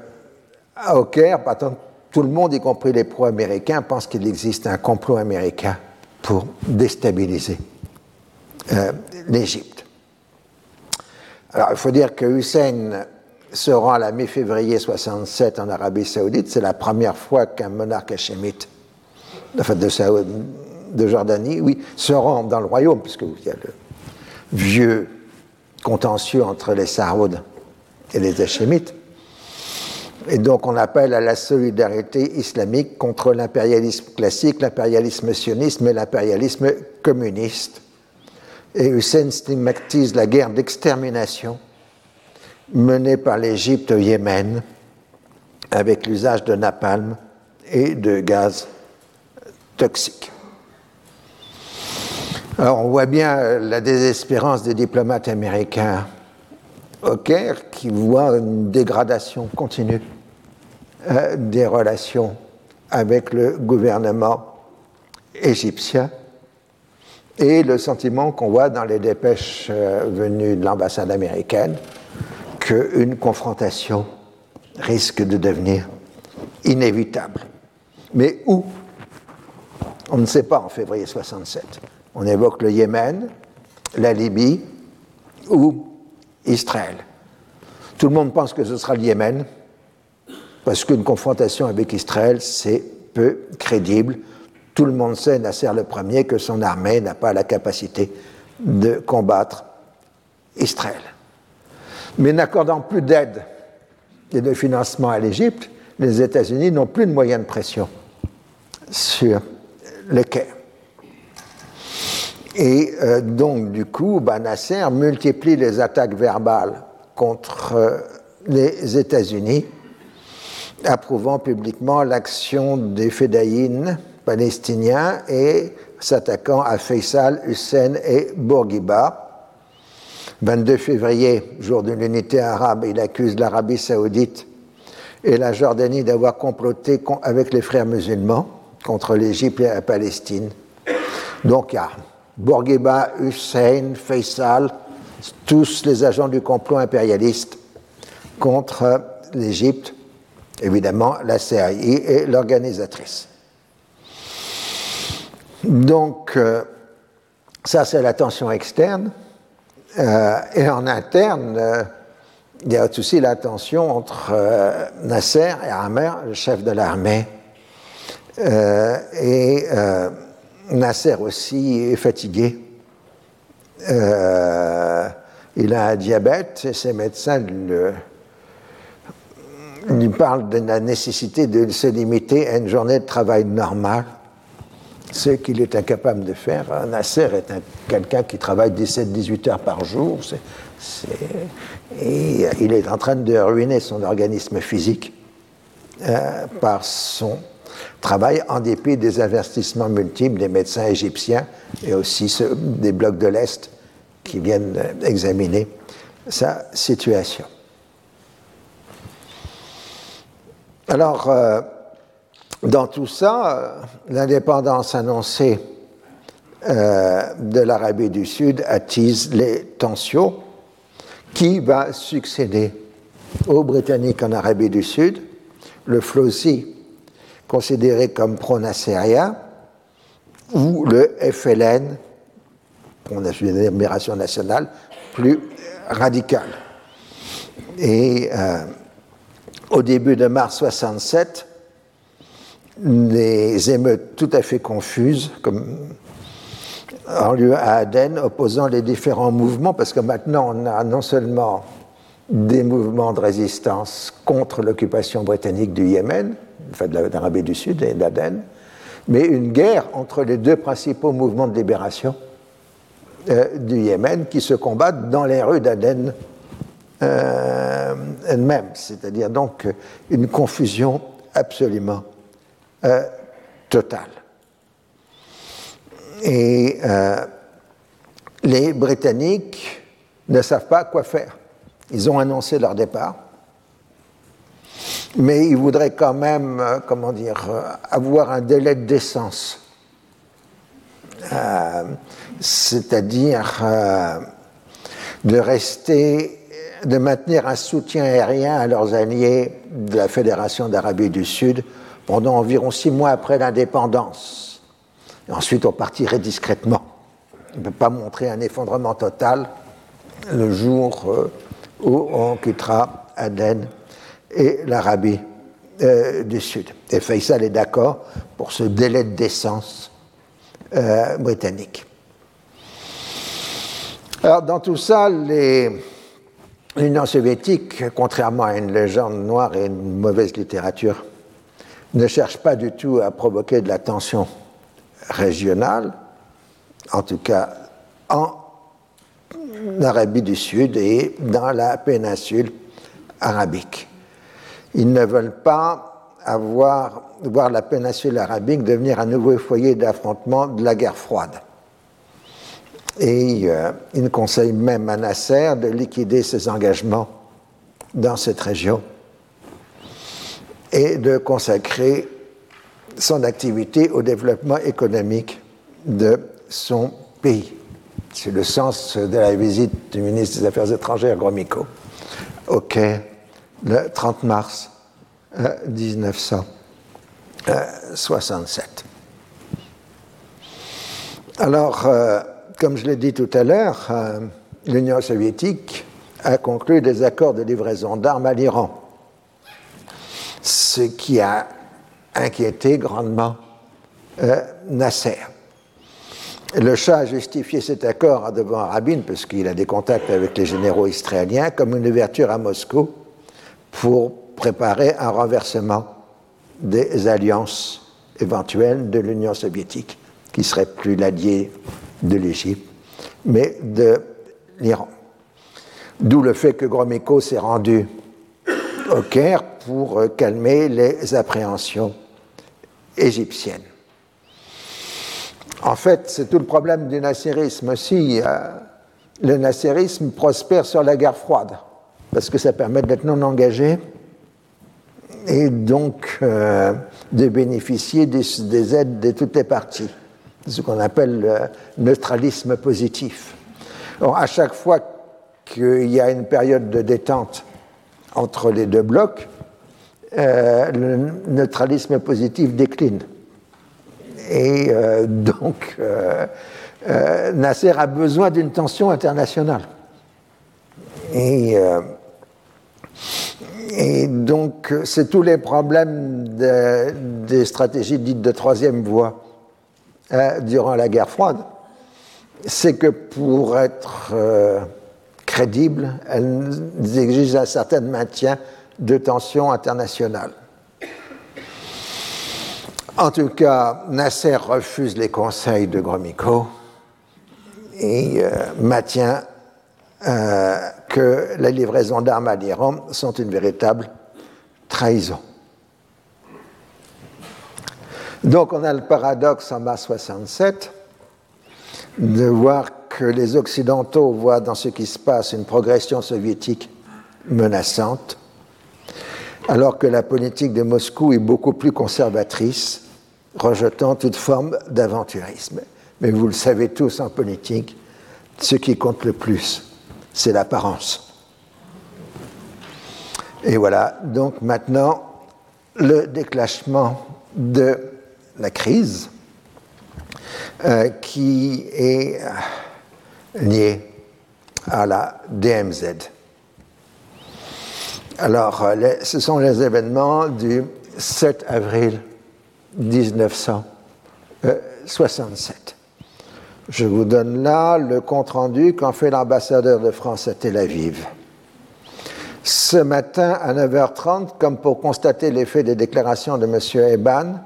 au Caire, tout le monde, y compris les pro-américains, pense qu'il existe un complot américain pour déstabiliser euh, l'Égypte. Alors, il faut dire que Hussein se rend à la mi-février 67 en Arabie Saoudite. C'est la première fois qu'un monarque hachémite, enfin de, de Jordanie, oui, se rend dans le royaume, puisqu'il y a le vieux contentieux entre les Saouds et les Hachémites. Et donc on appelle à la solidarité islamique contre l'impérialisme classique, l'impérialisme sioniste et l'impérialisme communiste. Et Hussein stigmatise la guerre d'extermination menée par l'Égypte au Yémen avec l'usage de napalm et de gaz toxiques. Alors on voit bien la désespérance des diplomates américains Caire qui voit une dégradation continue euh, des relations avec le gouvernement égyptien et le sentiment qu'on voit dans les dépêches euh, venues de l'ambassade américaine qu'une confrontation risque de devenir inévitable. Mais où? On ne sait pas en février 67. On évoque le Yémen, la Libye ou Israël. Tout le monde pense que ce sera le Yémen, parce qu'une confrontation avec Israël, c'est peu crédible. Tout le monde sait, Nasser le premier, que son armée n'a pas la capacité de combattre Israël. Mais n'accordant plus d'aide et de financement à l'Égypte, les États-Unis n'ont plus de moyens de pression sur le Caire. Et euh, donc, du coup, bah, Nasser multiplie les attaques verbales contre euh, les États-Unis, approuvant publiquement l'action des fédayines palestiniens et s'attaquant à Faisal, Hussein et Bourguiba. 22 février, jour de l'unité arabe, il accuse l'Arabie saoudite et la Jordanie d'avoir comploté avec les frères musulmans contre l'Égypte et la Palestine. Donc il y a Bourguiba, Hussein, Faisal, tous les agents du complot impérialiste contre l'Égypte évidemment, la CAI est l'organisatrice. Donc, euh, ça, c'est la tension externe. Euh, et en interne, euh, il y a aussi la tension entre Nasser et Amer, le chef de l'armée. et Nasser aussi est fatigué. il a un diabète et ses médecins lui parlent de la nécessité de se limiter à une journée de travail normale ce qu'il est incapable de faire. Nasser est quelqu'un qui travaille 17-18 heures par jour. et il est en train de ruiner son organisme physique euh, par son travail en dépit des investissements multiples des médecins égyptiens et aussi des blocs de l'Est qui viennent examiner sa situation. Alors, euh, dans tout ça, euh, l'indépendance annoncée euh, de l'Arabie du Sud attise les tensions. Qui va succéder aux Britanniques en Arabie du Sud Le Flossi, considéré comme pro-nassérien, ou le FLN, une admiration nationale, plus radicale. Et euh, au début de mars 67, des émeutes tout à fait confuses, comme lieu à Aden, opposant les différents mouvements, parce que maintenant on a non seulement des mouvements de résistance contre l'occupation britannique du Yémen, enfin de l'Arabie du Sud et d'Aden, mais une guerre entre les deux principaux mouvements de libération euh, du Yémen qui se combattent dans les rues d'Aden euh, elles-mêmes, c'est-à-dire donc une confusion absolument euh, totale. Et euh, les Britanniques ne savent pas quoi faire. Ils ont annoncé leur départ, mais ils voudraient quand même, euh, comment dire, avoir un délai de décence. C'est-à-dire de rester, de maintenir un soutien aérien à leurs alliés de la Fédération d'Arabie du Sud pendant environ six mois après l'indépendance. Ensuite, on partirait discrètement. On ne peut pas montrer un effondrement total le jour euh, où on quittera Aden et l'Arabie euh, du Sud. Et Faisal est d'accord pour ce délai de décence euh, britannique. Alors, dans tout ça, l'Union soviétique, contrairement à une légende noire et une mauvaise littérature ne cherche pas du tout à provoquer de la tension régionale, en tout cas en Arabie du Sud et dans la péninsule arabique. Ils ne veulent pas voir la péninsule arabique devenir un nouveau foyer d'affrontement de la guerre froide. Et euh, ils conseillent même à Nasser de liquider ses engagements dans cette région et de consacrer son activité au développement économique de son pays. C'est le sens de la visite du ministre des Affaires étrangères Gromyko au Caire le 30 mars 1967. Euh, Alors, euh, comme je l'ai dit tout à l'heure, euh, l'Union soviétique a conclu des accords de livraison d'armes à l'Iran ce qui a inquiété grandement euh, Nasser. Le Shah a justifié cet accord devant Rabin, parce qu'il a des contacts avec les généraux israéliens, comme une ouverture à Moscou pour préparer un renversement des alliances éventuelles de l'Union soviétique, qui serait plus l'allié de l'Égypte, mais de l'Iran. D'où le fait que Gromyko s'est rendu au Caire pour euh, calmer les appréhensions égyptiennes. En fait, c'est tout le problème du nasserisme aussi. Euh, le nasserisme prospère sur la guerre froide, parce que ça permet d'être non engagé et donc euh, de bénéficier des, aides de toutes les parties, ce qu'on appelle le neutralisme positif. à chaque fois qu'il y a une période de détente entre les deux blocs, le neutralisme positif décline. Et donc, Nasser a besoin d'une tension internationale. Et, et donc, c'est tous les problèmes des stratégies dites de troisième voie durant la guerre froide. C'est que pour être crédibles, elles exigent un certain maintien de tensions internationales. En tout cas, Nasser refuse les conseils de Gromyko et euh, maintient euh, que les livraisons d'armes à l'Iran sont une véritable trahison. Donc on a le paradoxe en mars 67 de voir que les Occidentaux voient dans ce qui se passe une progression soviétique menaçante, alors que la politique de Moscou est beaucoup plus conservatrice, rejetant toute forme d'aventurisme. Mais vous le savez tous en politique, ce qui compte le plus, c'est l'apparence. Et voilà, donc maintenant, le déclenchement de la crise euh, qui est lié à la DMZ. Alors, euh, ce sont les événements du 7 avril 1967. Je vous donne là le compte-rendu qu'en fait l'ambassadeur de France à Tel Aviv. Ce matin, à 9h30, comme pour constater l'effet des déclarations de M. Eban,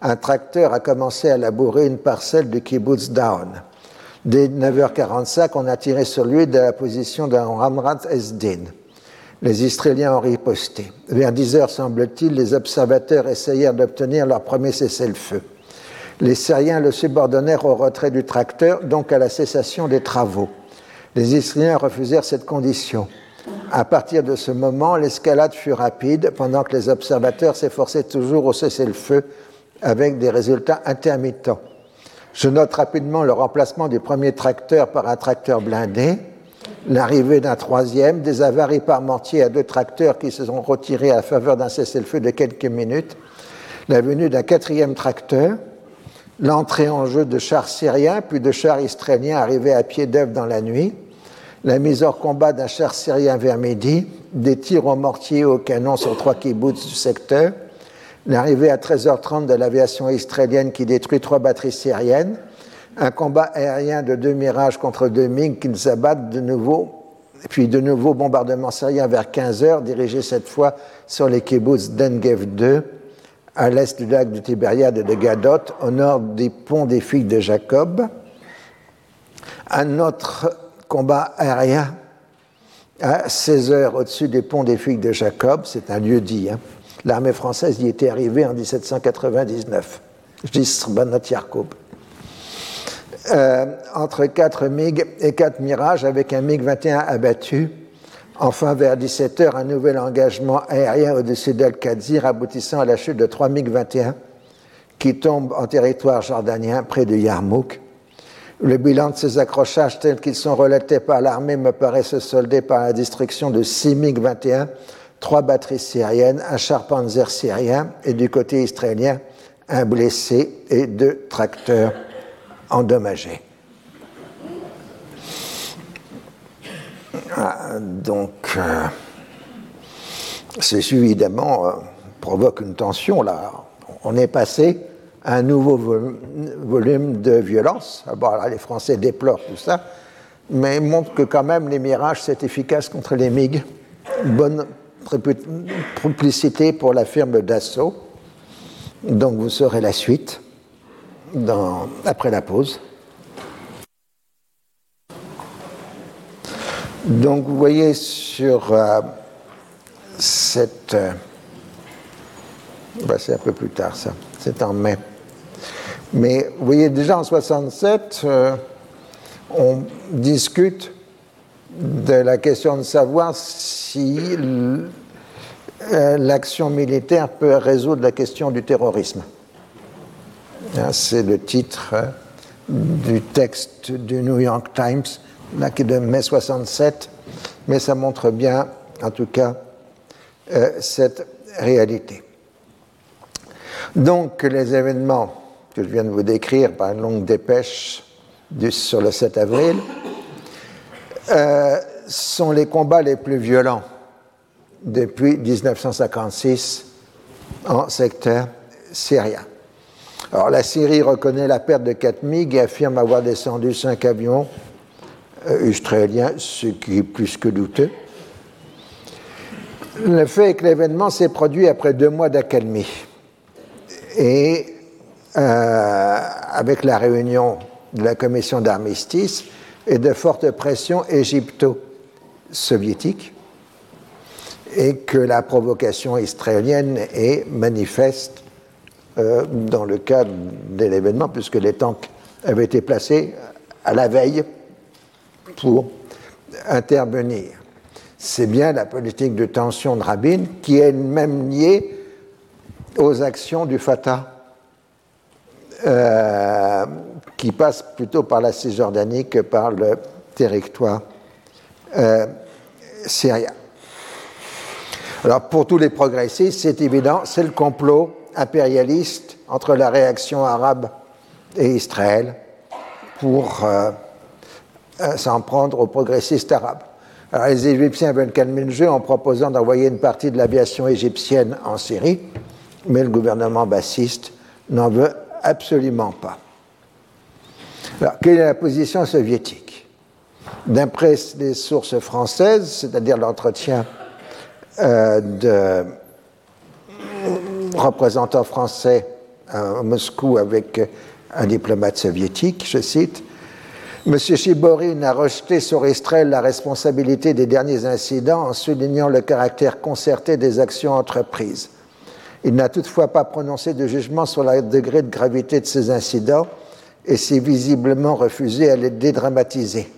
un tracteur a commencé à labourer une parcelle du kibbutz Down. Dès 9h45, on a tiré sur lui de la position d'un Ramrat Esdin. Les Israéliens ont riposté. Vers 10h, semble-t-il, les observateurs essayèrent d'obtenir leur premier cessez-le-feu. Les Syriens le subordonnèrent au retrait du tracteur, donc à la cessation des travaux. Les Israéliens refusèrent cette condition. À partir de ce moment, l'escalade fut rapide, pendant que les observateurs s'efforçaient toujours au cessez-le-feu avec des résultats intermittents. Je note rapidement le remplacement du premier tracteur par un tracteur blindé, l'arrivée d'un troisième, des avaries parmentiers à deux tracteurs qui se sont retirés à faveur d'un cessez-le-feu de quelques minutes, la venue d'un quatrième tracteur, l'entrée en jeu de chars syriens puis de chars israéliens arrivés à pied d'œuvre dans la nuit, la mise hors combat d'un char syrien vers midi, des tirs au mortier et au canon sur trois kibbutz du secteur, l'arrivée à 13h30 de l'aviation israélienne qui détruit trois batteries syriennes, un combat aérien de deux mirages contre deux MiG qui nous abattent de nouveau, puis de nouveaux bombardements syriens vers 15h, dirigés cette fois sur les kibbutz d'Engev 2, à l'est du lac de Tibériade et de Gadot, au nord des ponts des filles de Jacob. Un autre combat aérien à 16h au-dessus des ponts des filles de Jacob, c'est un lieu dit, hein, L'armée française y était arrivée en 1799. Euh, entre 4 MiG et 4 Mirages, avec un MiG-21 abattu. Enfin, vers 17h, un nouvel engagement aérien au-dessus d'Al-Khazir, aboutissant à la chute de 3 MiG-21 qui tombent en territoire jordanien près de Yarmouk. Le bilan de ces accrochages tels qu'ils sont relatés par l'armée me paraît se solder par la destruction de 6 MiG-21 trois batteries syriennes, un char panzer syrien et du côté israélien, un blessé et deux tracteurs endommagés. Ah, donc, euh, ceci évidemment euh, provoque une tension là. On est passé à un nouveau volume de violence. Bon, les Français déplorent tout ça, mais montrent que quand même les mirages, c'est efficace contre les MiG. Bonne publicité pour la firme d'assaut. Donc vous saurez la suite après la pause. Donc vous voyez sur euh, cette... Euh, bah, c'est un peu plus tard ça, c'est en mai. Mais vous voyez déjà en 67, euh, on discute de la question de savoir si l'action militaire peut résoudre la question du terrorisme. Hein, c'est le titre du texte du New York Times, là, qui est de mai 67, mais ça montre bien, en tout cas, cette réalité. Donc les événements que je viens de vous décrire par une longue dépêche sur le 7 avril sont les combats les plus violents depuis 1956 en secteur syrien. Alors la Syrie reconnaît la perte de 4 MiG et affirme avoir descendu 5 avions euh, israéliens, ce qui est plus que douteux. Le fait est que l'événement s'est produit après deux mois d'accalmie. Et euh, avec la réunion de la commission d'armistice et de fortes pressions égypto-soviétiques, et que la provocation israélienne est manifeste euh, dans le cadre de l'événement, puisque les tanks avaient été placés à la veille pour intervenir. C'est bien la politique de tension de Rabin qui est même liée aux actions du Fatah, euh, qui passe plutôt par la Cisjordanie que par le territoire euh, syrien. Alors pour tous les progressistes, c'est évident, c'est le complot impérialiste entre la réaction arabe et Israël pour euh, euh, s'en prendre aux progressistes arabes. Alors les Égyptiens veulent calmer le jeu en proposant d'envoyer une partie de l'aviation égyptienne en Syrie, mais le gouvernement bassiste n'en veut absolument pas. Alors, quelle est la position soviétique? D'après les sources françaises, c'est-à-dire l'entretien euh, de représentants français à Moscou avec un diplomate soviétique, je cite, M. Chiborin a rejeté sur Israël la responsabilité des derniers incidents en soulignant le caractère concerté des actions entreprises. Il n'a toutefois pas prononcé de jugement sur le degré de gravité de ces incidents et s'est visiblement refusé à les dédramatiser.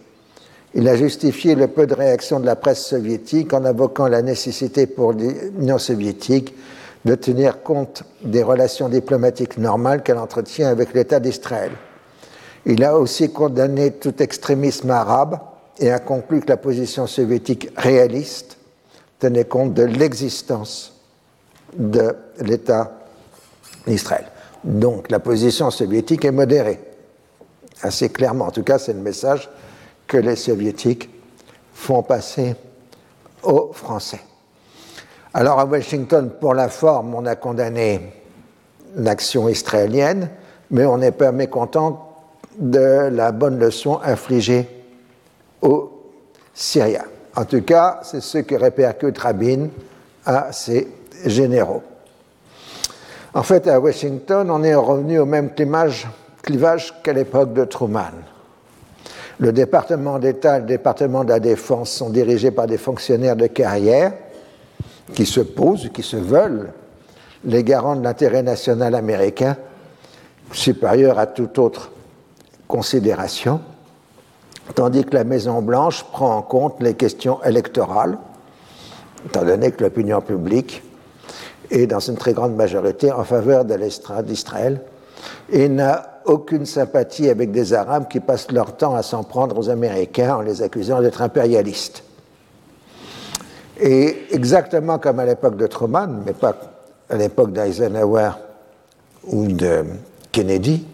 Il a justifié le peu de réaction de la presse soviétique en invoquant la nécessité pour l'Union soviétique de tenir compte des relations diplomatiques normales qu'elle entretient avec l'État d'Israël. Il a aussi condamné tout extrémisme arabe et a conclu que la position soviétique réaliste tenait compte de l'existence de l'État d'Israël. Donc la position soviétique est modérée, assez clairement. En tout cas, c'est le message que les soviétiques font passer aux Français. Alors à Washington, pour la forme, on a condamné l'action israélienne, mais on n'est pas mécontent de la bonne leçon infligée aux Syriens. En tout cas, c'est ce que répercute Rabin à ses généraux. En fait, à Washington, on est revenu au même clivage qu'à l'époque de Truman. Le département d'État et le département de la Défense sont dirigés par des fonctionnaires de carrière qui se posent, qui se veulent les garants de l'intérêt national américain, supérieur à toute autre tandis que la Maison-Blanche prend en compte les questions électorales, étant donné que l'opinion publique est dans une très grande majorité en faveur de d'Israël et n'a aucune sympathie avec des Arabes qui passent leur temps à s'en prendre aux Américains en les accusant d'être impérialistes. Et exactement comme à l'époque de Truman, mais pas à l'époque d'Eisenhower ou de Kennedy,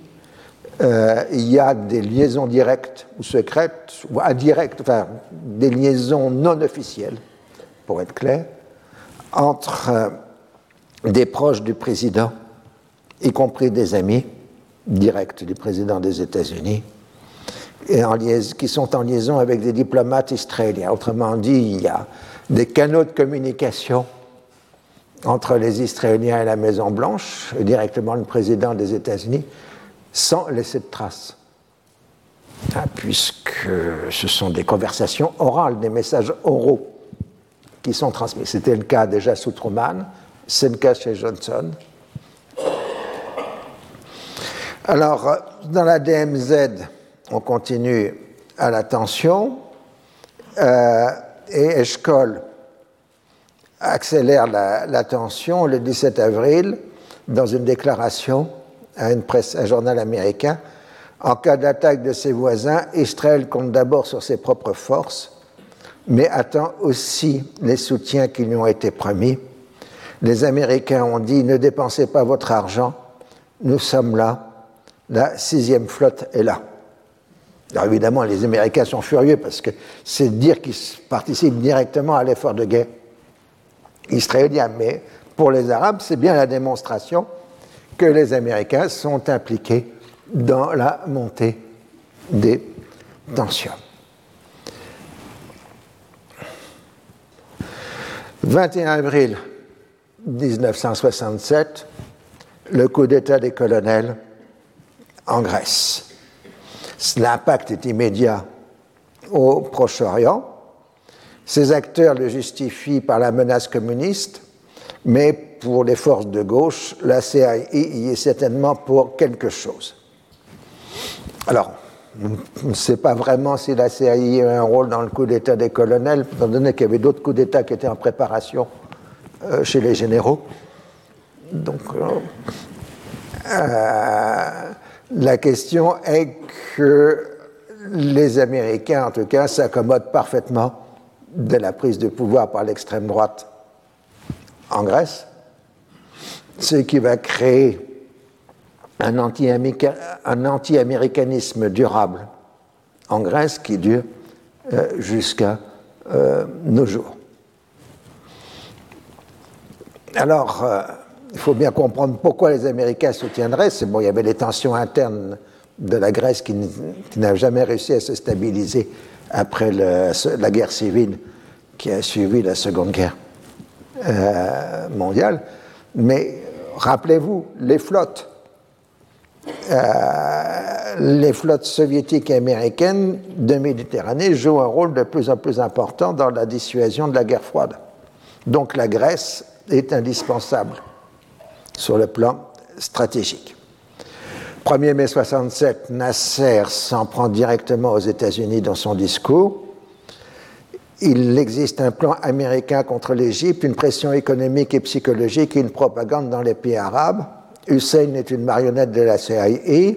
euh, il y a des liaisons directes ou secrètes, ou indirectes, enfin des liaisons non officielles, pour être clair, entre euh, des proches du président, y compris des amis, direct du président des États-Unis, et qui sont en liaison avec des diplomates israéliens. Autrement dit, il y a des canaux de communication entre les Israéliens et la Maison-Blanche, directement le président des États-Unis, sans laisser de traces. Ah, puisque ce sont des conversations orales, des messages oraux qui sont transmis. C'était le cas déjà sous Truman, c'est le cas chez Johnson, alors, dans la DMZ, on continue à la tension euh, et Eshkol accélère la, tension le 17 avril dans une déclaration à une presse, un journal américain. En cas d'attaque de ses voisins, Israël compte d'abord sur ses propres forces, mais attend aussi les soutiens qui lui ont été promis Les Américains ont dit ne dépensez pas votre argent, nous sommes là, la sixième flotte est là. Alors évidemment, les Américains sont furieux parce que c'est dire qu'ils participent directement à l'effort de guerre israélien. Mais pour les Arabes, c'est bien la démonstration que les Américains sont impliqués dans la montée des tensions. 21 avril 1967, le coup d'État des colonels en Grèce. L'impact est immédiat au Proche-Orient. Ces acteurs le justifient par la menace communiste, mais pour les forces de gauche, la CIA y est certainement pour quelque chose. Alors, on ne sait pas vraiment si la CIA a un rôle dans le coup d'État des colonels, étant donné qu'il y avait d'autres coups d'État qui étaient en préparation euh, chez les généraux. Donc, euh, euh, la question est que les Américains, en tout cas, s'accommodent parfaitement de la prise de pouvoir par l'extrême droite en Grèce, ce qui va créer un anti-américanisme durable en Grèce qui dure euh, jusqu'à euh, nos jours. Alors, euh, il faut bien comprendre pourquoi les Américains soutiendraient. C'est bon, il y avait les tensions internes de la Grèce qui n'a jamais réussi à se stabiliser après la guerre civile qui a suivi la Seconde Guerre euh, mondiale. Mais rappelez-vous, les flottes, euh, les flottes soviétiques et américaines de Méditerranée jouent un rôle de plus en plus important dans la dissuasion de la guerre froide. Donc la Grèce est indispensable sur le plan stratégique. 1er mai 67, Nasser s'en prend directement aux États-Unis dans son discours. Il existe un plan américain contre l'Égypte, une pression économique et psychologique et une propagande dans les pays arabes. Hussein est une marionnette de la CIA.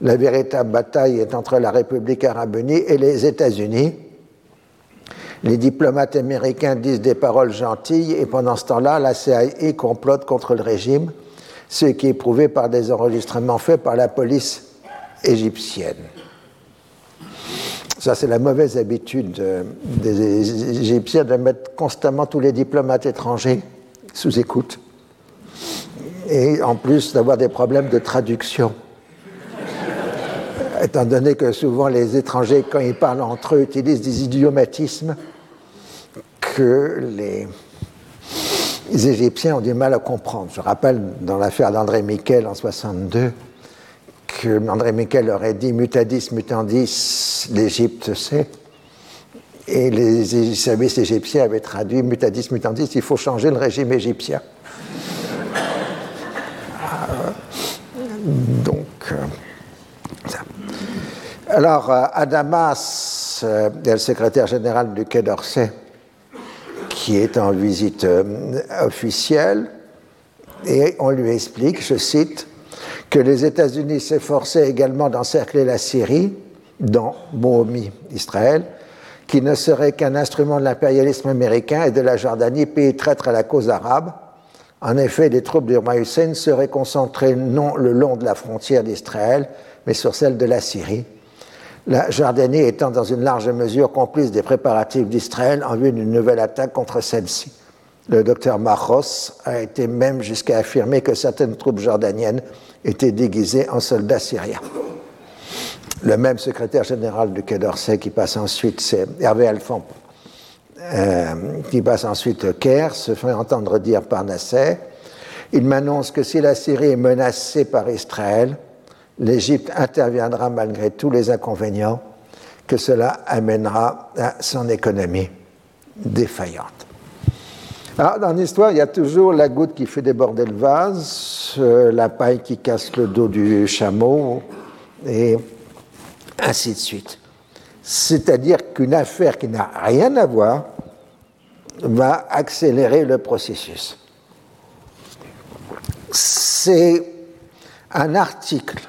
La véritable bataille est entre la République arabe unie et les États-Unis. Les diplomates américains disent des paroles gentilles et pendant ce temps-là, la CIA complote contre le régime, ce qui est prouvé par des enregistrements faits par la police égyptienne. Ça, c'est la mauvaise habitude euh, des Égyptiens de mettre constamment tous les diplomates étrangers sous écoute. Et en plus d'avoir des problèmes de traduction. Étant donné que souvent les étrangers, quand ils parlent entre eux, utilisent des idiomatismes que les, Égyptiens ont du mal à comprendre. Je rappelle dans l'affaire d'André Miquel en 62 André aurait dit mutadis mutandis, l'Égypte sait. Et les services égyptiens avaient traduit mutadis mutandis, il faut changer le régime égyptien. Donc, euh, alors, euh, Adamas, euh, le secrétaire général du Quai d'Orsay, qui est en visite officielle, et on lui explique, je cite, que les États-Unis s'efforçaient également d'encercler la Syrie, dans Mohomi, Israël, qui ne serait qu'un instrument de l'impérialisme américain et de la Jordanie, pays traître à la cause arabe. En effet, les troupes du Hussein seraient concentrées non le long de la frontière d'Israël, mais sur celle de la Syrie, la Jordanie étant dans une large mesure complice des préparatifs d'Israël en vue d'une nouvelle attaque contre celle-ci. Le docteur Marros a été même jusqu'à affirmer que certaines troupes jordaniennes étaient déguisées en soldats syriens. Le même secrétaire général du Quai d'Orsay qui passe ensuite, c'est Hervé Alphon, euh, qui passe ensuite au Caire, se fait entendre dire par Nasser Il m'annonce que si la Syrie est menacée par Israël, l'Égypte interviendra malgré tous les inconvénients que cela amènera à son économie défaillante. Alors, dans l'histoire, il y a toujours la goutte qui fait déborder le vase, euh, la paille qui casse le dos du chameau, et ainsi de suite. C'est-à-dire qu'une affaire qui n'a rien à voir va accélérer le processus. C'est un article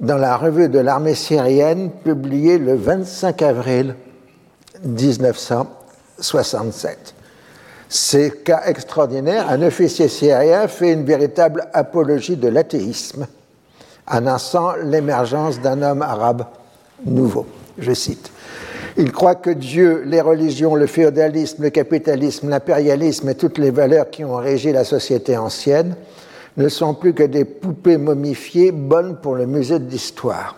dans la revue de l'armée syrienne publiée le 25 avril 1967. Ces cas extraordinaires, un officier syrien fait une véritable apologie de l'athéisme, annonçant l'émergence d'un homme arabe nouveau. Je cite. Il croit que Dieu, les religions, le féodalisme, le capitalisme, l'impérialisme et toutes les valeurs qui ont régi la société ancienne ne sont plus que des poupées momifiées bonnes pour le musée de l'histoire.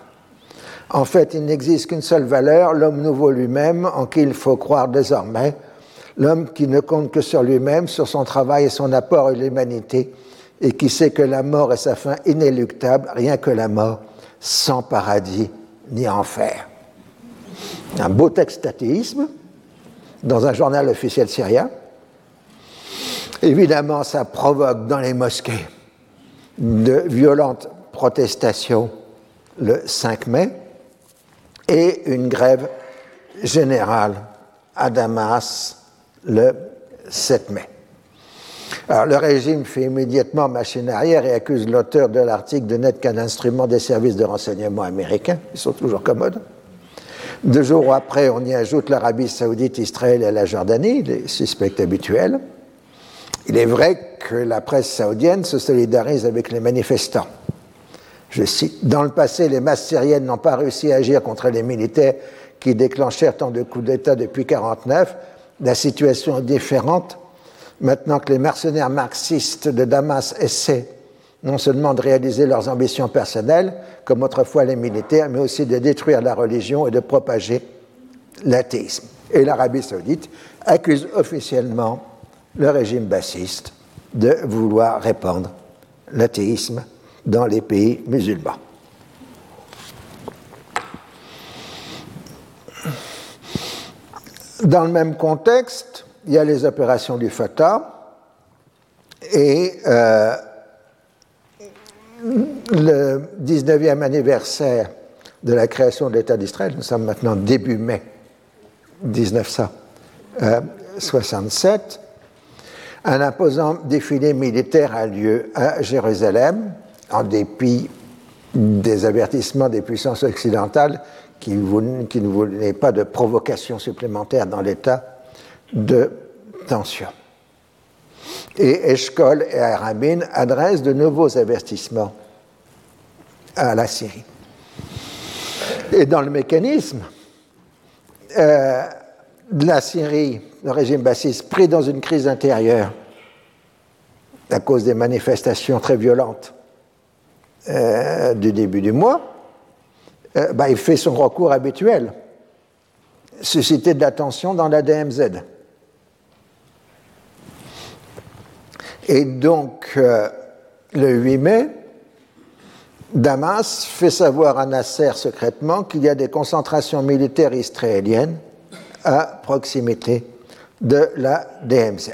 En fait, il n'existe qu'une seule valeur, l'homme nouveau lui-même, en qui il faut croire désormais, l'homme qui ne compte que sur lui-même, sur son travail et son apport à l'humanité, et qui sait que la mort est sa fin inéluctable, rien que la mort, sans paradis ni enfer. Un beau texte d'athéisme dans un journal officiel syrien. Évidemment, ça provoque dans les mosquées de violentes protestations le 5 mai et une grève générale à Damas le 7 mai. Alors, le régime fait immédiatement machine arrière et accuse l'auteur de l'article de n'être qu'un instrument des services de renseignement américains. Ils sont toujours commodes. Deux jours après, on y ajoute l'Arabie saoudite, Israël et la Jordanie, les suspects habituels. Il est vrai que la presse saoudienne se solidarise avec les manifestants. Je cite, Dans le passé, les masses syriennes n'ont pas réussi à agir contre les militaires qui déclenchèrent tant de coups d'État depuis 1949. La situation est différente maintenant que les mercenaires marxistes de Damas essaient non seulement de réaliser leurs ambitions personnelles, comme autrefois les militaires, mais aussi de détruire la religion et de propager l'athéisme. Et l'Arabie saoudite accuse officiellement le régime bassiste de vouloir répandre l'athéisme dans les pays musulmans. Dans le même contexte, il y a les opérations du Fatah et euh, le 19e anniversaire de la création de l'État d'Israël, nous sommes maintenant début mai 1967, un imposant défilé militaire a lieu à Jérusalem, en dépit des avertissements des puissances occidentales qui, ne voulaient pas de provocation supplémentaire dans l'État de tension. Et Eshkol et Arabin adressent de nouveaux avertissements à la Syrie. Et dans le mécanisme, euh, la Syrie, le régime bassiste, pris dans une crise intérieure à cause des manifestations très violentes euh, du début du mois, euh, bah, il fait son recours habituel, susciter de l'attention dans la DMZ. Et donc, euh, le 8 mai, Damas fait savoir à Nasser secrètement qu'il y a des concentrations militaires israéliennes à proximité de la DMZ.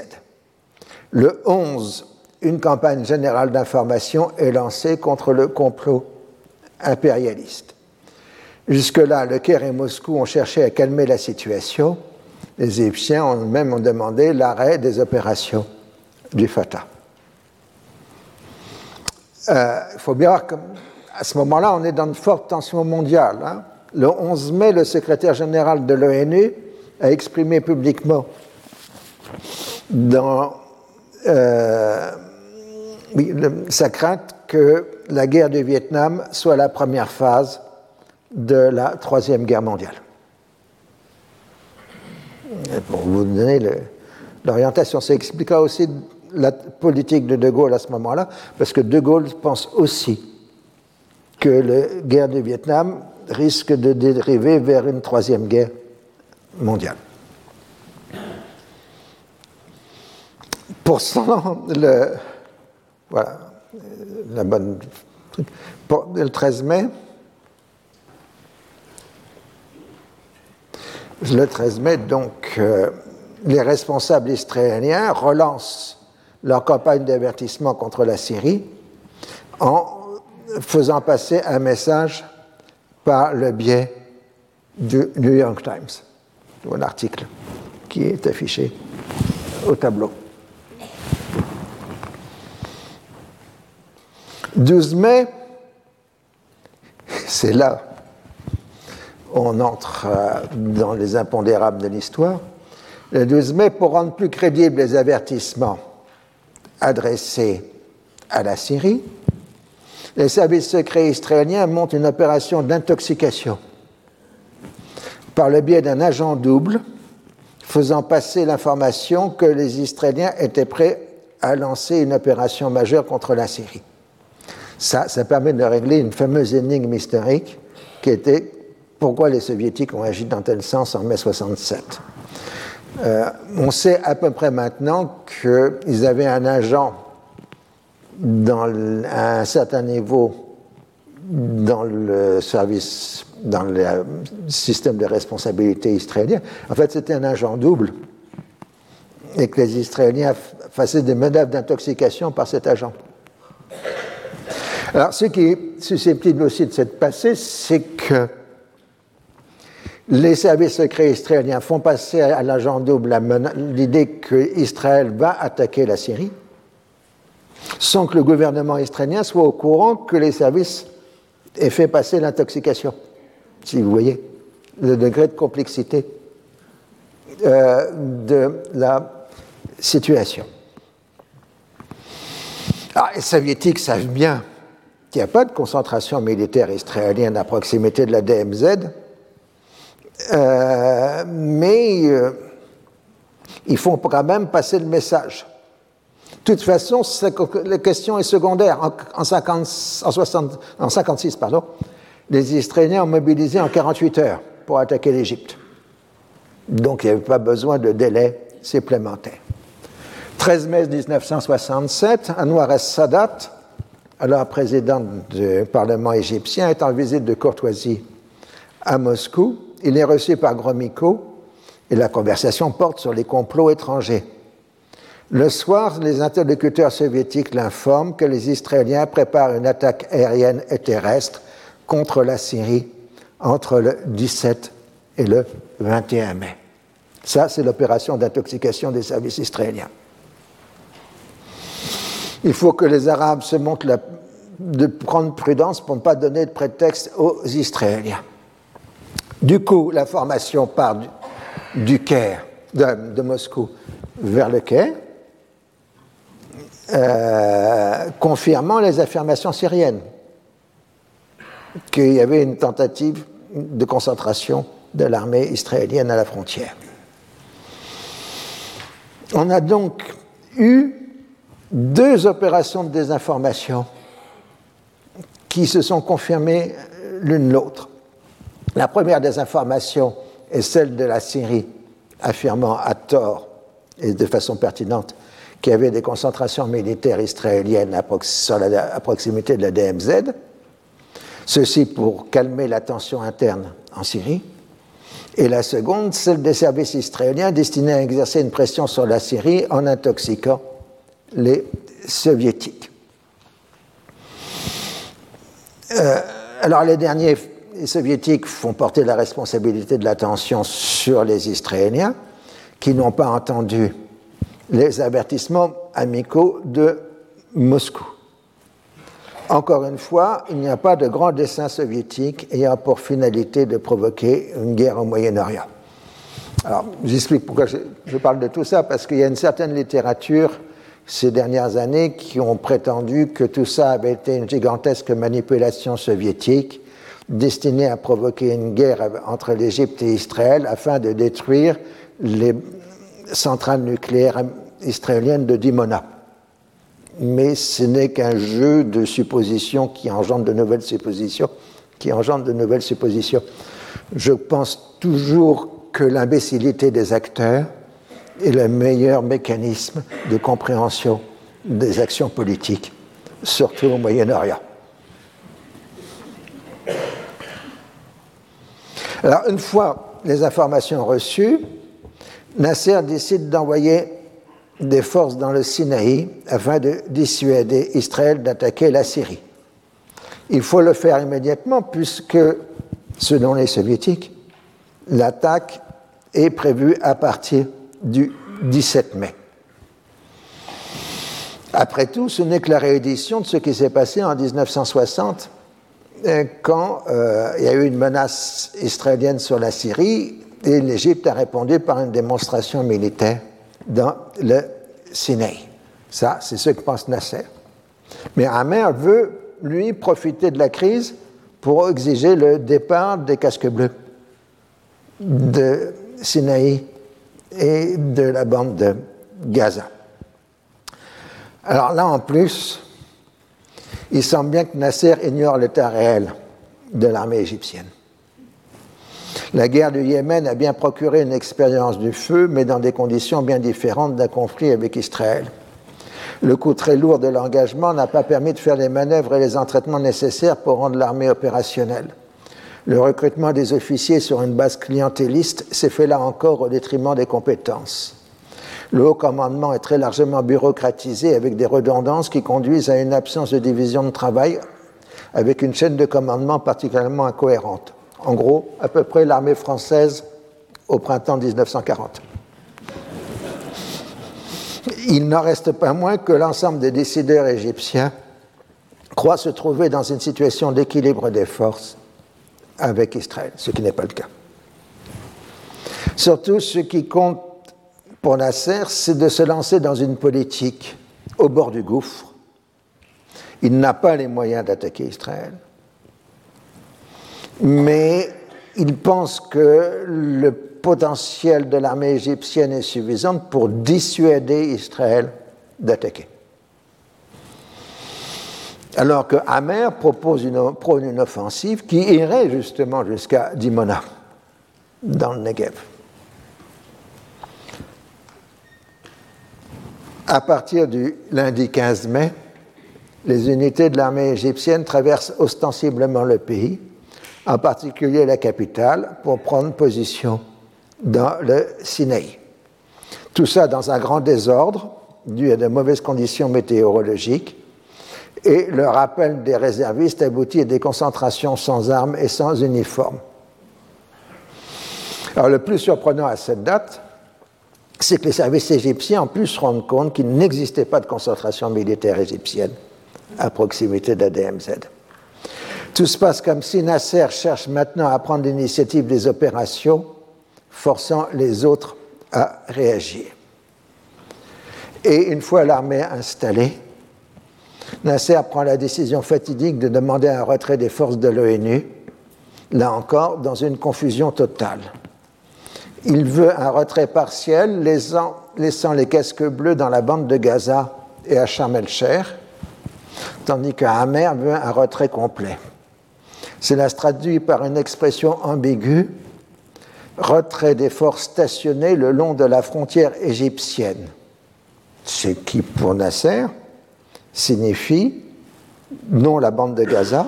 Le 11, une campagne générale d'information est lancée contre le complot impérialiste. Jusque-là, le Caire et Moscou ont cherché à calmer la situation. Les Égyptiens ont même demandé l'arrêt des opérations du Fatah. Euh, il faut bien voir qu'à ce moment-là, on est dans une forte tension mondiale. Hein. Le 11 mai, le secrétaire général de l'ONU a exprimé publiquement euh, sa crainte que la guerre du Vietnam soit la première phase de la Troisième Guerre mondiale. Pour vous donner l'orientation, ça expliquera aussi la politique de De Gaulle à ce moment-là, parce que De Gaulle pense aussi que la guerre du Vietnam risque de dériver vers une troisième guerre mondiale. Pour le, voilà, la bonne, le 13 mai, le 13 mai, donc, euh, les responsables israéliens relancent leur campagne d'avertissement contre la Syrie en faisant passer un message par le biais du New York Times, un article qui est affiché au tableau. 12 mai, c'est là on entre euh, dans les impondérables de l'histoire. Le 12 mai, pour rendre plus crédibles les avertissements adressés à la Syrie, les services secrets israéliens montent une opération d'intoxication par le biais d'un agent double faisant passer l'information que les Israéliens étaient prêts à lancer une opération majeure contre la Syrie. Ça, ça permet de régler une fameuse énigme historique qui était pourquoi les soviétiques ont agi dans tel sens en mai 67. Euh, on sait à peu près maintenant qu'ils avaient un agent dans à un certain niveau dans le service, dans le système de responsabilité israélien. En fait, c'était un agent double et que les Israéliens faisaient des manœuvres d'intoxication par cet agent. Alors, ce qui est susceptible aussi de s'être passé, c'est que les services secrets israéliens font passer à l'agent double l'idée qu'Israël va attaquer la Syrie, sans que le gouvernement israélien soit au courant que les services aient fait passer l'intoxication. Si vous voyez le degré de complexité euh, de la situation. Alors, les soviétiques savent bien qu'il n'y a pas de concentration militaire israélienne à proximité de la DMZ, euh, mais euh, ils font quand même passer le message. De toute façon, la question est secondaire. En, 50, en, 60, en 56, pardon, les Israéliens ont mobilisé en 48 heures pour attaquer l'Égypte. Donc il n'y avait pas besoin de délai supplémentaire. 13 mai 1967, Anwar es-Sadat, alors président du Parlement égyptien, est en visite de courtoisie à Moscou il est reçu par Gromyko et la conversation porte sur les complots étrangers. Le soir, les interlocuteurs soviétiques l'informent que les Israéliens préparent une attaque aérienne et terrestre contre la Syrie entre le 17 et le 21 mai. Ça, c'est l'opération d'intoxication des services israéliens. Il faut que les Arabes se montrent de prendre prudence pour ne pas donner de prétexte aux Israéliens. Du coup, la formation part du, Caire, de, Moscou, vers le Caire, euh, confirmant les affirmations syriennes qu'il y avait une tentative de concentration de l'armée israélienne à la frontière. On a donc eu deux opérations de désinformation qui se sont confirmées l'une l'autre. La première des informations est celle de la Syrie, affirmant à tort et de façon pertinente qu'il y avait des concentrations militaires israéliennes à, proximité de la DMZ, ceci pour calmer la tension interne en Syrie. Et la seconde, celle des services israéliens destinés à exercer une pression sur la Syrie en intoxiquant les soviétiques. Euh, alors les derniers les soviétiques font porter la responsabilité de l'attention sur les Israéliens qui n'ont pas entendu les avertissements amicaux de Moscou. Encore une fois, il n'y a pas de grand dessein soviétique ayant pour finalité de provoquer une guerre au Moyen-Orient. Alors, j'explique pourquoi je, parle de tout ça, parce qu'il y a une certaine littérature ces dernières années qui ont prétendu que tout ça avait été une gigantesque manipulation soviétique destiné à provoquer une guerre entre l'Égypte et Israël afin de détruire les centrales nucléaires israéliennes de Dimona. Mais ce n'est qu'un jeu de suppositions qui engendre de nouvelles suppositions. Je pense toujours que l'imbécilité des acteurs est le meilleur mécanisme de compréhension des actions politiques, surtout au Moyen-Orient. Alors, une fois les informations reçues, Nasser décide d'envoyer des forces dans le Sinaï afin de dissuader Israël d'attaquer la Syrie. Il faut le faire immédiatement puisque, selon les soviétiques, l'attaque est prévue à partir du 17 mai. Après tout, ce n'est que la réédition de ce qui s'est passé en 1960 quand euh, il y a eu une menace israélienne sur la Syrie, et l'Égypte a répondu par une démonstration militaire dans le Sinaï. Ça, c'est ce que pense Nasser. Mais Amer veut, lui, profiter de la crise pour exiger le départ des casques bleus de Sinaï et de la bande de Gaza. Alors là, en plus, il semble bien que Nasser ignore l'état réel de l'armée égyptienne. La guerre du Yémen a bien procuré une expérience du feu, mais dans des conditions bien différentes d'un conflit avec Israël. Le coût très lourd de l'engagement n'a pas permis de faire les manœuvres et les entraînements nécessaires pour rendre l'armée opérationnelle. Le recrutement des officiers sur une base clientéliste s'est fait là encore au détriment des compétences. Le haut commandement est très largement bureaucratisé avec des redondances qui conduisent à une absence de division de travail avec une chaîne de commandement particulièrement incohérente. En gros, à peu près l'armée française au printemps 1940 il n'en reste pas moins que l'ensemble des décideurs égyptiens croient se trouver dans une situation d'équilibre des forces avec Israël, ce qui n'est pas le cas. Surtout, ce qui compte pour Nasser, c'est de se lancer dans une politique au bord du gouffre. Il n'a pas les moyens d'attaquer Israël. Mais il pense que le potentiel de l'armée égyptienne est suffisant pour dissuader Israël d'attaquer. Alors que Amer propose une, prône une offensive qui irait justement jusqu'à Dimona, dans le Negev. À partir du lundi 15 mai, les unités de l'armée égyptienne traversent ostensiblement le pays, en particulier la capitale, pour prendre position dans le Sinaï. Tout ça dans un grand désordre dû à de mauvaises conditions météorologiques et le rappel des réservistes aboutit à des concentrations sans armes et sans uniforme. Alors le plus surprenant à cette date, c'est que les services égyptiens en plus se rendent compte qu'il n'existait pas de concentration militaire égyptienne à proximité de la DMZ. Tout se passe comme si Nasser cherche maintenant à prendre l'initiative des opérations forçant les autres à réagir. Et une fois l'armée installée, Nasser prend la décision fatidique de demander un retrait des forces de l'ONU, là encore dans une confusion totale. Il veut un retrait partiel, laissant, les casques bleus dans la bande de Gaza et à Sharm el-Sheikh, tandis que Hamer veut un retrait complet. Cela se traduit par une expression ambiguë retrait des forces stationnées le long de la frontière égyptienne, ce qui pour Nasser signifie non la bande de Gaza,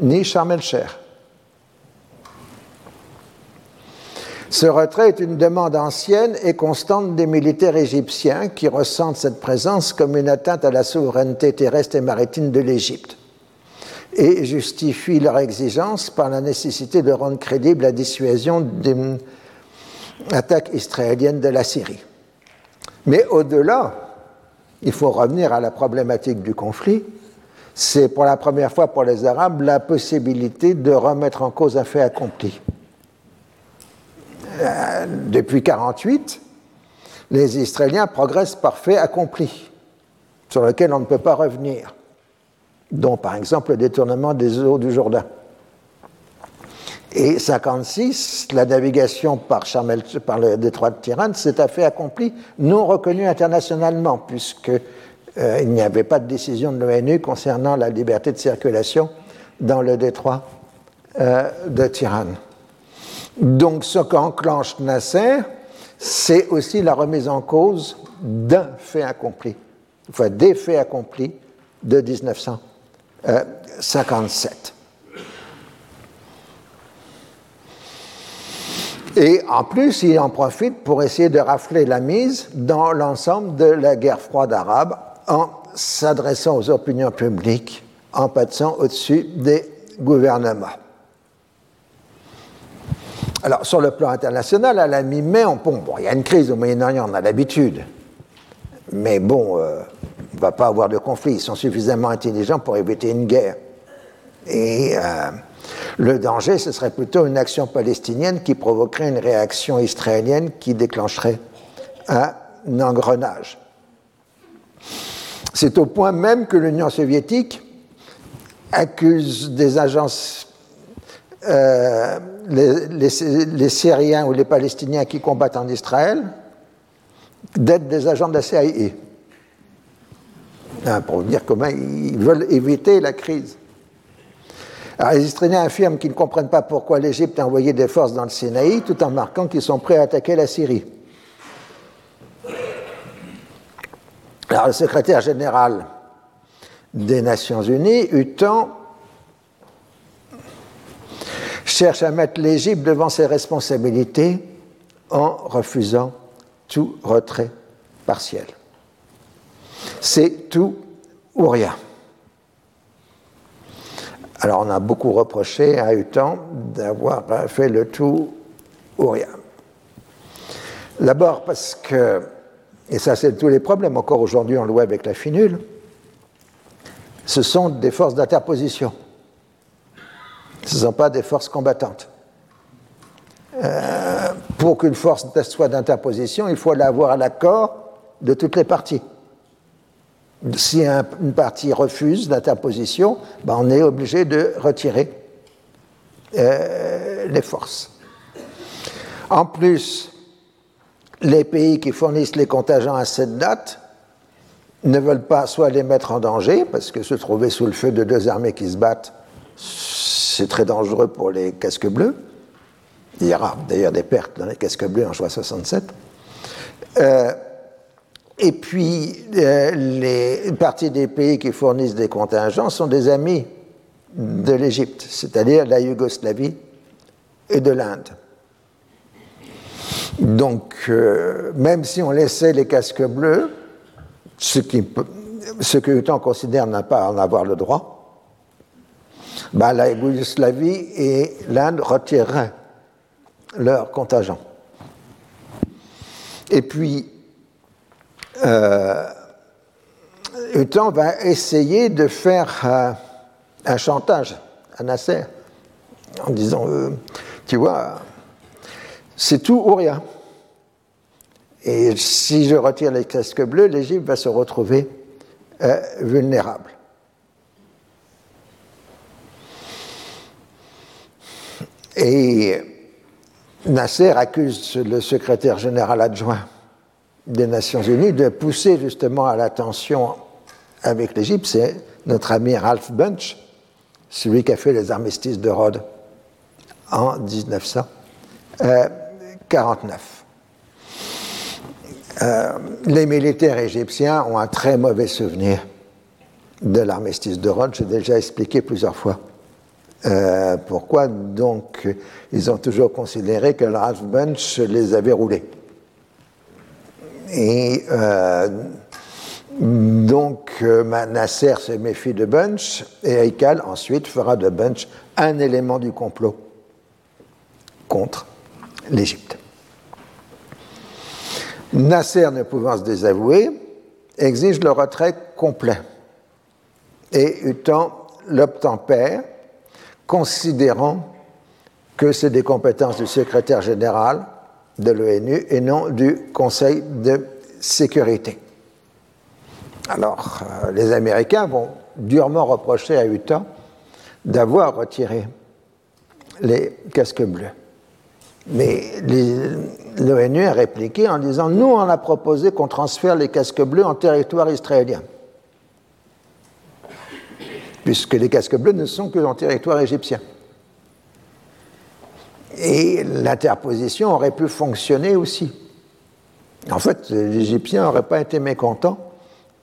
ni Sharm el-Sheikh. Ce retrait est une demande ancienne et constante des militaires égyptiens qui ressentent cette présence comme une atteinte à la souveraineté terrestre et maritime de l'Égypte et justifient leur exigence par la nécessité de rendre crédible la dissuasion d'une attaque israélienne de la Syrie. Mais au-delà, il faut revenir à la problématique du conflit. C'est pour la première fois pour les Arabes la possibilité de remettre en cause un fait accompli. Euh, depuis 1948, les Israéliens progressent par fait accompli, sur lequel on ne peut pas revenir dont par exemple le détournement des eaux du Jourdain. Et 56, la navigation par, par le détroit de Tirane s'est à fait accompli, non reconnu internationalement, puisqu'il euh, n'y avait pas de décision de l'ONU concernant la liberté de circulation dans le détroit euh, de Tirane. Donc ce qu'enclenche Nasser, c'est aussi la remise en cause d'un fait accompli, enfin des faits accomplis de 1900. 57. Et en plus, il en profite pour essayer de rafler la mise dans l'ensemble de la guerre froide arabe en s'adressant aux opinions publiques, en passant au-dessus des gouvernements. Alors, sur le plan international, à la mi-mai, bon, il y a une crise au Moyen-Orient, on a l'habitude. Mais bon, euh, on ne va pas avoir de conflit. Ils sont suffisamment intelligents pour éviter une guerre. Et euh, Le danger, ce serait plutôt une action palestinienne qui provoquerait une réaction israélienne qui déclencherait un engrenage. C'est au point même que l'Union soviétique accuse des agences, euh, les, Syriens ou les Palestiniens qui combattent en Israël, d'être des agents de la CIA. Hein, pour dire comment ils veulent éviter la crise. Alors, les Israéliens affirment qu'ils ne comprennent pas pourquoi l'Égypte a envoyé des forces dans le Sinaï tout en marquant qu'ils sont prêts à attaquer la Syrie. Alors, le secrétaire général des Nations Unies, UTAN, cherche à mettre l'Égypte devant ses responsabilités en refusant tout retrait partiel. C'est tout ou rien. Alors on a beaucoup reproché à UTAN d'avoir fait le tout ou rien. D'abord parce que, et ça c'est tous les problèmes, encore aujourd'hui on le voit avec la finule, ce sont des forces d'interposition. Ce ne sont pas des forces combattantes. Euh, pour qu'une force soit d'interposition, il faut l'avoir à l'accord de toutes les parties. Si une partie refuse l'interposition, ben on est obligé de retirer euh, les forces. En plus, les pays qui fournissent les contingents à cette date ne veulent pas soit les mettre en danger, parce que se trouver sous le feu de deux armées qui se battent, c'est très dangereux pour les casques bleus. Il y aura d'ailleurs des pertes dans les casques bleus en juin 67. Euh, et puis, euh, une partie des pays qui fournissent des contingents sont des amis de l'Égypte, c'est-à-dire la Yougoslavie et de l'Inde. Donc, euh, même si on laissait les casques bleus, ce, que l'OTAN considère n'a pas à en avoir le droit, bah, la Yougoslavie et l'Inde retireraient leur contingent. Et puis, euh, va essayer de faire euh, un chantage à Nasser en disant, euh, tu vois, c'est tout ou rien. Et si je retire les casques bleus, l'Égypte va se retrouver euh, vulnérable. Et Nasser accuse le secrétaire général adjoint des Nations Unies de pousser justement à la tension avec l'Égypte. C'est notre ami Ralph Bunch, celui qui a fait les armistices de Rhodes en 1949. Euh, les militaires égyptiens ont un très mauvais souvenir de l'armistice de Rhodes. J'ai déjà expliqué plusieurs fois euh, pourquoi. Donc, ils ont toujours considéré que le Ralph Bunch les avait roulés? Et euh, donc, Nasser se méfie de Bunch et Haikal ensuite fera de Bunch un élément du complot contre l'Égypte. Nasser, ne pouvant se désavouer, exige le retrait complet. Et Utan l'obtempère, considérant que c'est des compétences du secrétaire général de l'ONU et non du Conseil de sécurité. Alors, euh, les Américains vont durement reprocher à Utah d'avoir retiré les casques bleus. Mais l'ONU a répliqué en disant Nous, on a proposé qu'on transfère les casques bleus en territoire israélien. Puisque les casques bleus ne sont que en territoire égyptien. Et l'interposition aurait pu fonctionner aussi. En fait, les Égyptiens n'auraient pas été mécontents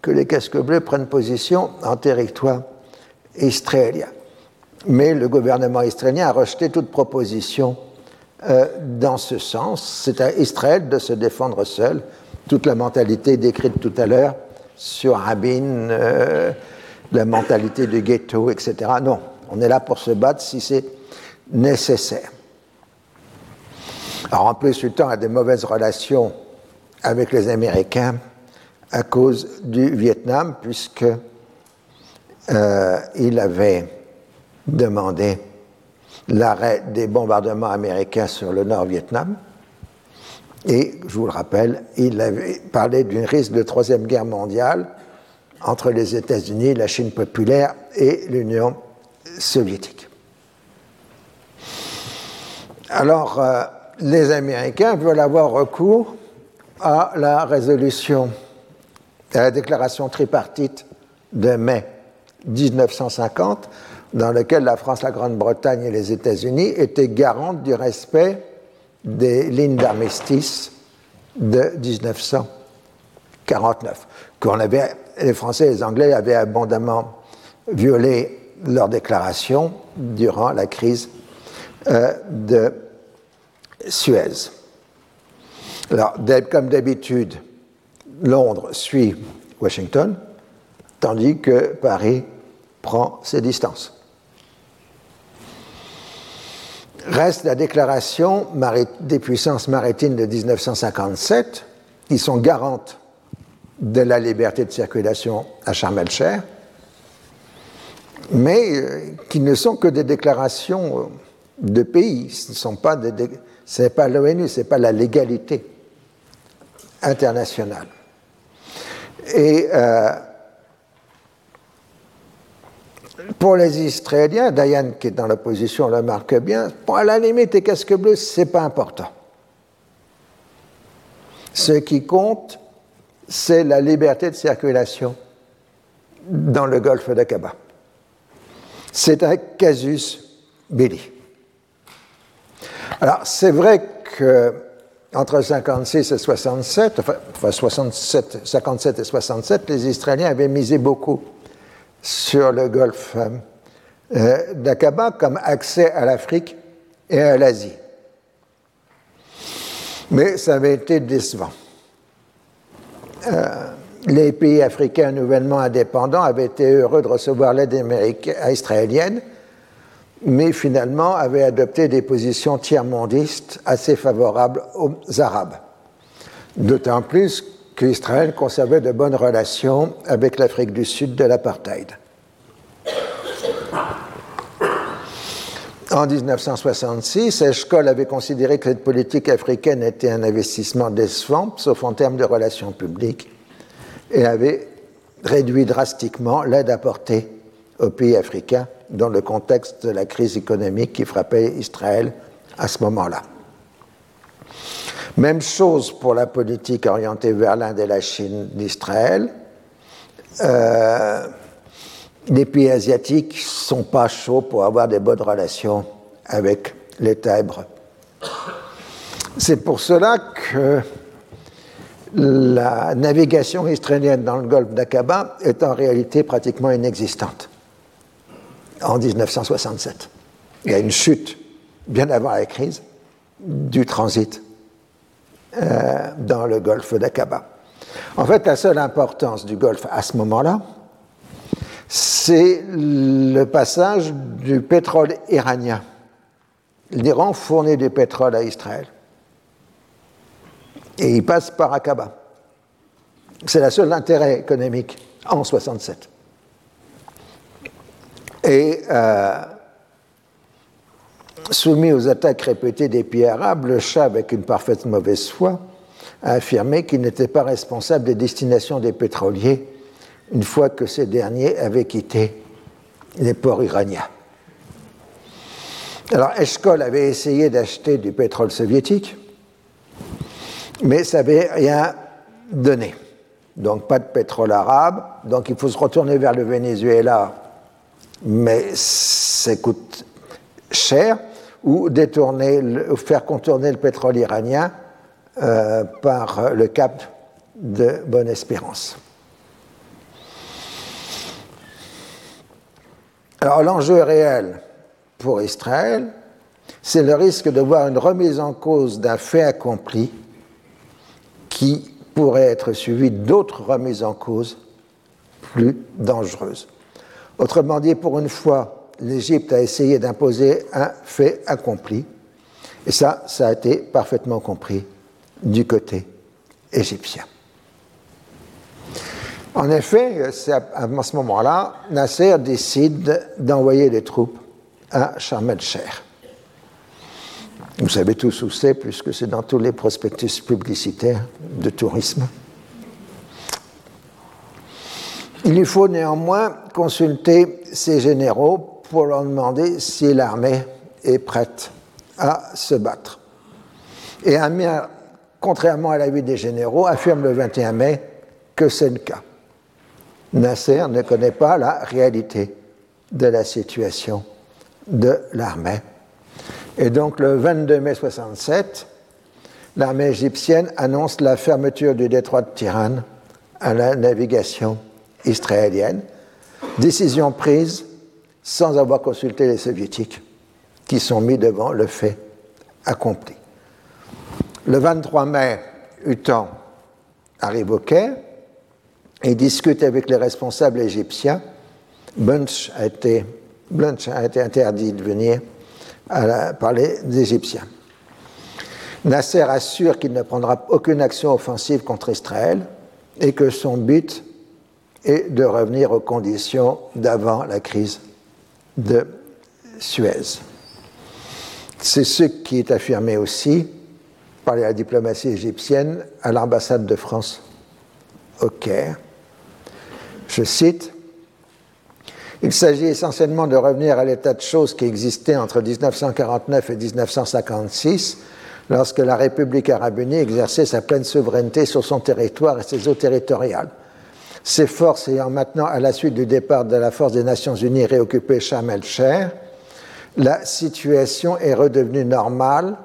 que les casques bleus prennent position en territoire israélien. Mais le gouvernement israélien a rejeté toute proposition euh, dans ce sens. C'est à Israël de se défendre seul. Toute la mentalité décrite tout à l'heure sur Rabin, euh, la mentalité du ghetto, etc. Non, on est là pour se battre si c'est nécessaire. Alors en plus, temps a des mauvaises relations avec les Américains à cause du Vietnam, puisque euh, il avait demandé l'arrêt des bombardements américains sur le Nord-Vietnam. Et, je vous le rappelle, il avait parlé d'une risque de troisième guerre mondiale entre les États-Unis, la Chine populaire et l'Union soviétique. Alors, euh, les Américains veulent avoir recours à la résolution, à la déclaration tripartite de mai 1950, dans laquelle la France, la Grande-Bretagne et les États-Unis étaient garantes du respect des lignes d'armistice de 1949, qu'on avait, les Français et les Anglais avaient abondamment violé leur déclaration durant la crise euh, de Suez. Alors, comme d'habitude, Londres suit Washington, tandis que Paris prend ses distances. Reste la déclaration des puissances maritimes de 1957, qui sont garantes de la liberté de circulation à Sharm el-Sheikh, mais euh, qui ne sont que des déclarations euh, de pays. Ce ne pas n'est pas l'ONU, ce n'est pas la légalité internationale. Et euh, pour les Israéliens, Diane qui est dans l'opposition le marque bien, à la limite, les casques bleus, ce n'est pas important. Ce qui compte, c'est la liberté de circulation dans le golfe d'Aqaba. C'est un casus belli. Alors, c'est vrai que entre 56 et 67, enfin 67, 57 et 67, les Israéliens avaient misé beaucoup sur le golfe euh, d'Aqaba comme accès à l'Afrique et à l'Asie. Mais ça avait été décevant. Euh, les pays africains nouvellement indépendants avaient été heureux de recevoir l'aide israélienne, mais finalement avaient adopté des positions tiers-mondistes assez favorables aux Arabes. D'autant plus qu'Israël conservait de bonnes relations avec l'Afrique du Sud de l'apartheid. En 1966, Eshkol avait considéré que cette politique africaine était un investissement décevant, sauf en termes de relations publiques, et avait réduit drastiquement l'aide apportée aux pays africains dans le contexte de la crise économique qui frappait Israël à ce moment-là. Même chose pour la politique orientée vers l'Inde et la Chine d'Israël. Euh, les pays asiatiques ne sont pas chauds pour avoir des bonnes relations avec l'État hébreu. C'est pour cela que la navigation israélienne dans le golfe d'Aqaba est en réalité pratiquement inexistante en 1967. Il y a une chute, bien avant la crise, du transit euh, dans le golfe d'Aqaba. En fait, la seule importance du golfe à ce moment-là, c'est le passage du pétrole iranien. L'Iran fournit du pétrole à Israël. Et il passe par Aqaba. C'est la seule intérêt économique en 67. Et euh, soumis aux attaques répétées des pays arabes, le Shah, avec une parfaite mauvaise foi, a affirmé qu'il n'était pas responsable des destinations des pétroliers une fois que ces derniers avaient quitté les ports iraniens. Alors, Eshkol avait essayé d'acheter du pétrole soviétique, mais ça n'avait rien donné. Donc, pas de pétrole arabe, donc il faut se retourner vers le Venezuela mais ça coûte cher, ou faire contourner le pétrole iranien euh, par le cap de Bonne-Espérance. Alors l'enjeu réel pour Israël, c'est le risque de voir une remise en cause d'un fait accompli qui pourrait être suivi d'autres remises en cause plus dangereuses. Autrement dit, pour une fois, l'Égypte a essayé d'imposer un fait accompli. Et ça, ça a été parfaitement compris du côté égyptien. En effet, c'est à ce moment-là, Nasser décide d'envoyer des troupes à Sharm el-Sheikh. Vous savez tous où c'est, puisque c'est dans tous les prospectus publicitaires de tourisme. Il lui faut néanmoins consulter ses généraux pour leur demander si l'armée est prête à se battre. Et Amir, contrairement à l'avis des généraux, affirme le 21 mai que c'est le cas. Nasser ne connaît pas la réalité de la situation de l'armée. Et donc le 22 mai 67, l'armée égyptienne annonce la fermeture du détroit de Tiran à la navigation israélienne, décision prise sans avoir consulté les soviétiques qui sont mis devant le fait accompli. Le 23 mai, Utan arrive au Caire et discute avec les responsables égyptiens. Bunch a été, interdit de venir à par les Égyptiens. Nasser assure qu'il ne prendra aucune action offensive contre Israël et que son but est de revenir aux conditions d'avant la crise de Suez. C'est ce qui est affirmé aussi par la diplomatie égyptienne à l'ambassade de France au Caire. Je cite Il s'agit essentiellement de revenir à l'état de choses qui existait entre 1949 et 1956, lorsque la République arabe unie exerçait sa pleine souveraineté sur son territoire et ses eaux territoriales. Ces forces ayant maintenant, à la suite du départ de la force des Nations unies, réoccupé Sharm el-Cher, la situation est redevenue normale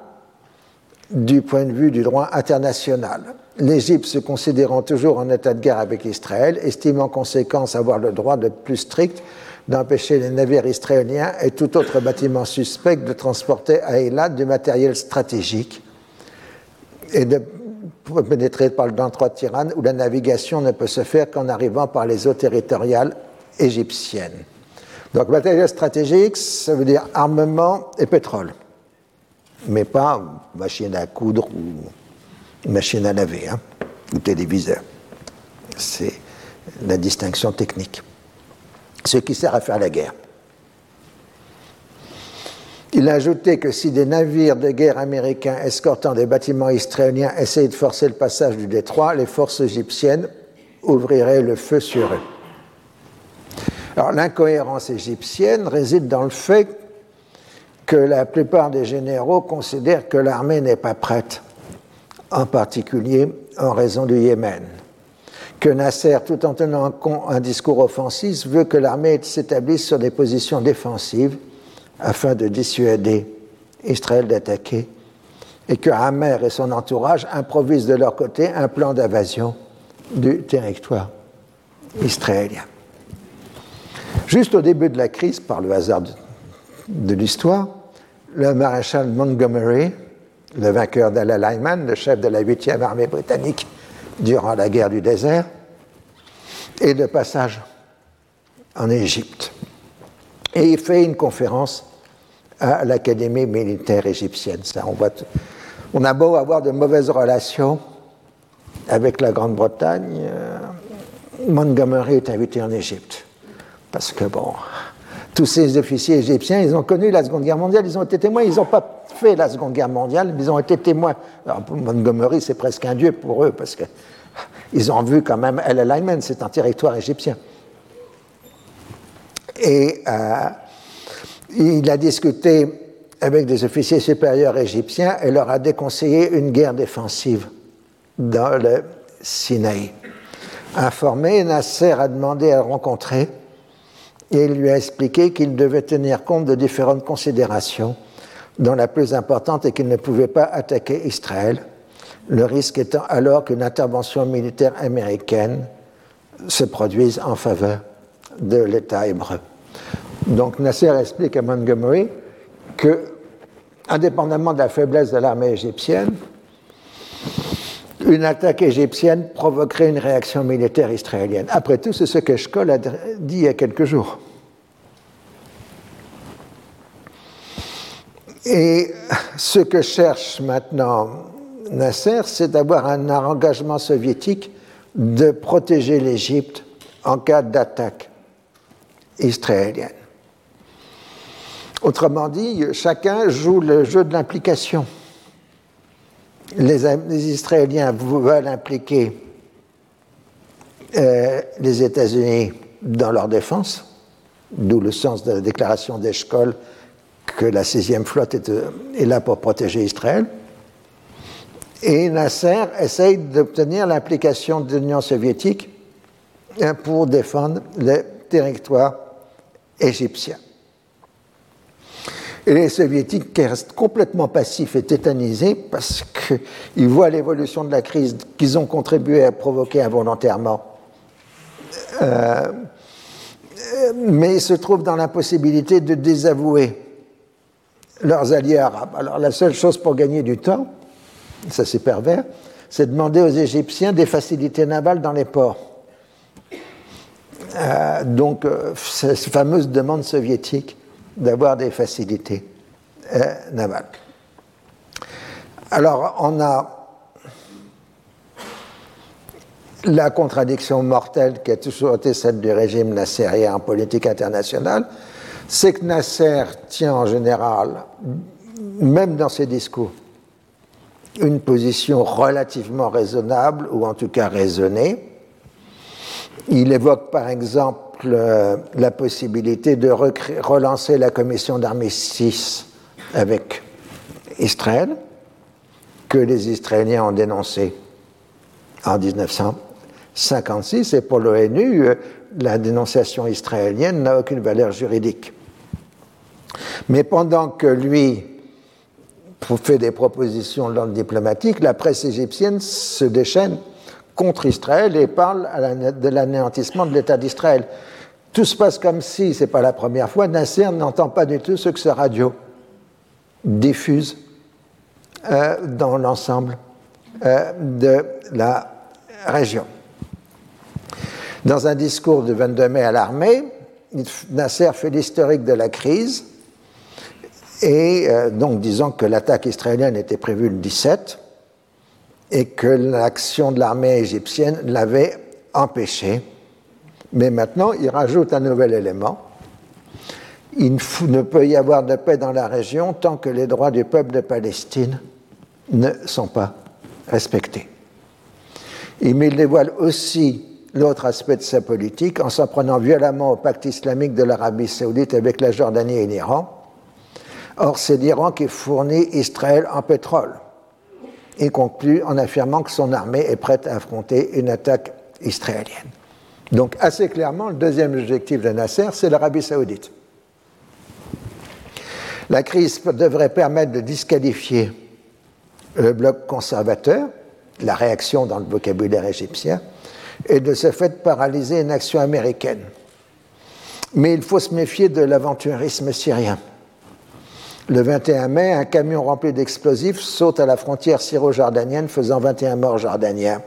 du point de vue du droit international. L'Égypte, se considérant toujours en état de guerre avec Israël, estime en conséquence avoir le droit le plus strict d'empêcher les navires israéliens et tout autre bâtiment suspect de transporter à Eilat du matériel stratégique et de pénétrer par le détroit de Tiran où la navigation ne peut se faire qu'en arrivant par les eaux territoriales égyptiennes. Donc matériel stratégique, ça veut dire armement et pétrole, mais pas machine à coudre ou machine à laver hein, ou téléviseur. C'est la distinction technique. Ce qui sert à faire la guerre. Il a ajouté que si des navires de guerre américains escortant des bâtiments israéliens essayaient de forcer le passage du détroit, les forces égyptiennes ouvriraient le feu sur eux. Alors l'incohérence égyptienne réside dans le fait que la plupart des généraux considèrent que l'armée n'est pas prête, en particulier en raison du Yémen. Que Nasser, tout en tenant un discours offensif, veut que l'armée s'établisse sur des positions défensives afin de dissuader Israël d'attaquer, et que Hamer et son entourage improvisent de leur côté un plan d'invasion du territoire israélien. Juste au début de la crise, par le hasard de, l'histoire, le maréchal Montgomery, le vainqueur d'Al Lyman, le chef de la 8e armée britannique durant la guerre du désert, est de passage en Égypte. Et il fait une conférence à l'Académie militaire égyptienne. Ça, on, on, a beau avoir de mauvaises relations avec la Grande-Bretagne, euh, Montgomery est invité en Égypte. Parce que, bon, tous ces officiers égyptiens, ils ont connu la Seconde Guerre mondiale, ils ont été témoins, ils n'ont pas fait la Seconde Guerre mondiale, mais ils ont été témoins. Montgomery, c'est presque un dieu pour eux, parce qu'ils ont vu quand même El Alignment, c'est un territoire égyptien. Et euh, il a discuté avec des officiers supérieurs égyptiens et leur a déconseillé une guerre défensive dans le Sinaï. Informé, Nasser a demandé à le rencontrer et il lui a expliqué qu'il devait tenir compte de différentes considérations, dont la plus importante est qu'il ne pouvait pas attaquer Israël, le risque étant alors qu'une intervention militaire américaine se produise en faveur de l'État hébreu. Donc Nasser explique à Montgomery que, indépendamment de la faiblesse de l'armée égyptienne, une attaque égyptienne provoquerait une réaction militaire israélienne. Après tout, c'est ce que Shkol a dit il y a quelques jours. Et ce que cherche maintenant Nasser, c'est d'avoir un engagement soviétique de protéger l'Égypte en cas d'attaque israélienne. Autrement dit, chacun joue le jeu de l'implication. Les, Israéliens veulent impliquer euh, les États-Unis dans leur défense, d'où le sens de la déclaration d'Eshkol que la 6e flotte est, est, là pour protéger Israël. Et Nasser essaye d'obtenir l'implication de l'Union soviétique hein, pour défendre le territoire égyptien. Et les soviétiques qui restent complètement passifs et tétanisés parce qu'ils voient l'évolution de la crise qu'ils ont contribué à provoquer involontairement. Euh, mais ils se trouvent dans l'impossibilité de désavouer leurs alliés arabes. Alors la seule chose pour gagner du temps, ça c'est pervers, c'est demander aux Égyptiens des facilités navales dans les ports. Euh, donc, euh, cette fameuse demande soviétique d'avoir des facilités euh, navales. Alors, on a la contradiction mortelle qui a toujours été celle du régime nassérien en politique internationale, c'est que Nasser tient en général, même dans ses discours, une position relativement raisonnable, ou en tout cas raisonnée. Il évoque par exemple euh, la possibilité de relancer la commission d'armistice avec Israël, que les Israéliens ont dénoncé en 1956, et pour l'ONU, euh, la dénonciation israélienne n'a aucune valeur juridique. Mais pendant que lui fait des propositions de l'ordre diplomatique, la presse égyptienne se déchaîne contre Israël et parle de l'anéantissement de l'État d'Israël. Tout se passe comme si, ce n'est pas la première fois, Nasser n'entend pas du tout ce que ce radio diffuse euh, dans l'ensemble euh, de la région. Dans un discours du 22 mai à l'armée, Nasser fait l'historique de la crise et euh, donc disant que l'attaque israélienne était prévue le 17 et que l'action de l'armée égyptienne l'avait empêché. Mais maintenant, il rajoute un nouvel élément. Il ne peut y avoir de paix dans la région tant que les droits du peuple de Palestine ne sont pas respectés. Il dévoile aussi l'autre aspect de sa politique en s'en prenant violemment au pacte islamique de l'Arabie saoudite avec la Jordanie et l'Iran. Or, c'est l'Iran qui fournit Israël en pétrole et conclut en affirmant que son armée est prête à affronter une attaque israélienne. Donc, assez clairement, le deuxième objectif de Nasser, c'est l'Arabie saoudite. La crise devrait permettre de disqualifier le bloc conservateur, la réaction dans le vocabulaire égyptien, et de ce fait paralyser une action américaine. Mais il faut se méfier de l'aventurisme syrien. Le 21 mai, un camion rempli d'explosifs saute à la frontière syro-jordanienne, faisant 21 morts jordaniens.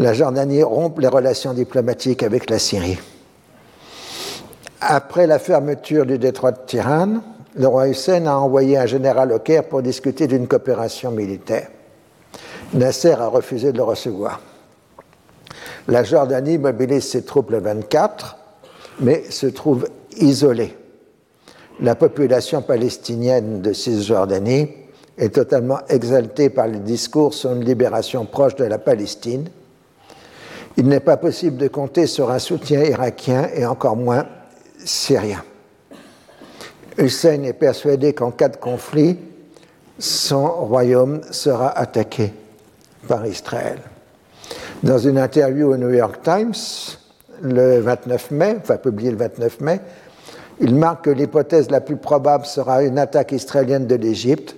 La Jordanie rompt les relations diplomatiques avec la Syrie. Après la fermeture du détroit de Tiran, le roi Hussein a envoyé un général au Caire pour discuter d'une coopération militaire. Nasser a refusé de le recevoir. La Jordanie mobilise ses troupes le 24, mais se trouve isolée la population palestinienne de Cisjordanie est totalement exaltée par les discours sur une libération proche de la Palestine. Il n'est pas possible de compter sur un soutien irakien et encore moins syrien. Hussein est persuadé qu'en cas de conflit, son royaume sera attaqué par Israël. Dans une interview au New York Times, le 29 mai, enfin publiée le 29 mai, il marque que l'hypothèse la plus probable sera une attaque israélienne de l'Égypte,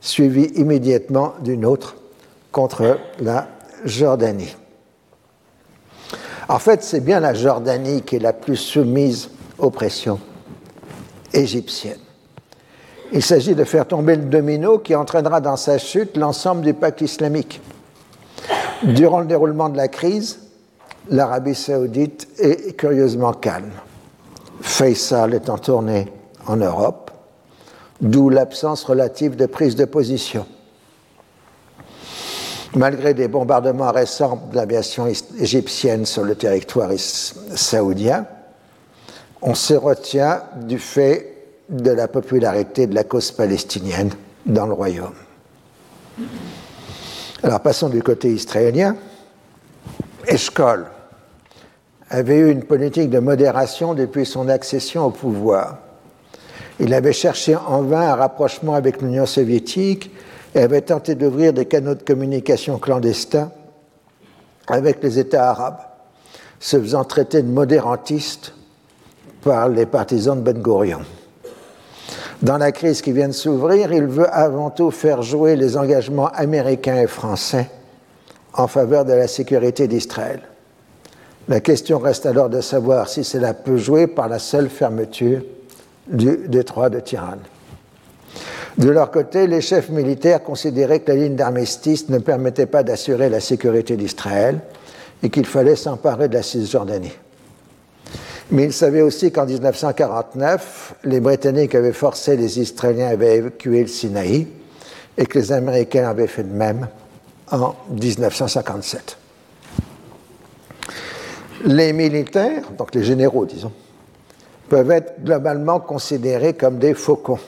suivie immédiatement d'une autre contre la Jordanie. En fait, c'est bien la Jordanie qui est la plus soumise aux pressions égyptiennes. Il s'agit de faire tomber le domino qui entraînera dans sa chute l'ensemble du pacte islamique. Durant le déroulement de la crise, l'Arabie saoudite est curieusement calme. Faisal est en tournée en Europe, d'où l'absence relative de prise de position. Malgré des bombardements récents de l'aviation égyptienne sur le territoire saoudien, on se retient du fait de la popularité de la cause palestinienne dans le royaume. Alors passons du côté israélien. Eshkol avait eu une politique de modération depuis son accession au pouvoir. Il avait cherché en vain un rapprochement avec l'Union soviétique et avait tenté d'ouvrir des canaux de communication clandestins avec les États arabes, se faisant traiter de modérantiste par les partisans de Ben Gurion. Dans la crise qui vient de s'ouvrir, il veut avant tout faire jouer les engagements américains et français en faveur de la sécurité d'Israël. La question reste alors de savoir si cela peut jouer par la seule fermeture du détroit de Tirane. De leur côté, les chefs militaires considéraient que la ligne d'armistice ne permettait pas d'assurer la sécurité d'Israël et qu'il fallait s'emparer de la Cisjordanie. Mais ils savaient aussi qu'en 1949, les Britanniques avaient forcé les Israéliens à évacuer le Sinaï et que les Américains avaient fait de même en 1957. Les militaires, donc les généraux disons, peuvent être globalement considérés comme des faucons.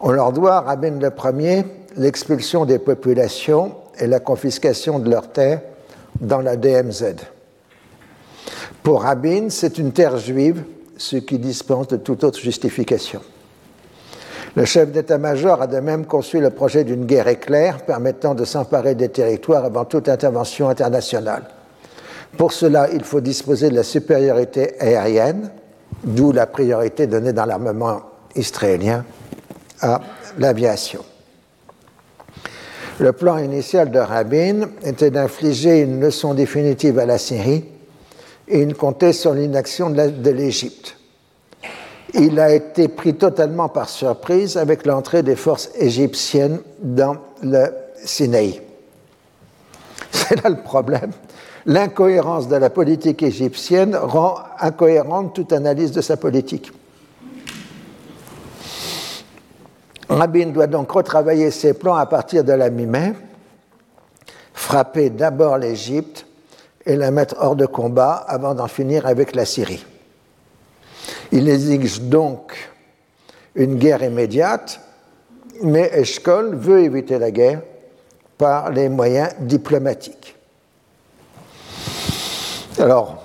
On leur doit, Rabin Ier, l'expulsion des populations et la confiscation de leurs terres dans la DMZ. Pour Rabin, c'est une terre juive, ce qui dispense de toute autre justification. Le chef d'état-major a de même conçu le projet d'une guerre éclair permettant de s'emparer des territoires avant toute intervention internationale. Pour cela, il faut disposer de la supériorité aérienne, d'où la priorité donnée dans l'armement israélien à l'aviation. Le plan initial de Rabin était d'infliger une leçon définitive à la Syrie et il comptait sur l'inaction de l'Égypte. Il a été pris totalement par surprise avec l'entrée des forces égyptiennes dans le Sinaï. C'est là le problème. L'incohérence de la politique égyptienne rend incohérente toute analyse de sa politique. Rabin doit donc retravailler ses plans à partir de la mi-mai, frapper d'abord l'Égypte et la mettre hors de combat avant d'en finir avec la Syrie. Il exige donc une guerre immédiate, mais Eshkol veut éviter la guerre par les moyens diplomatiques. Alors,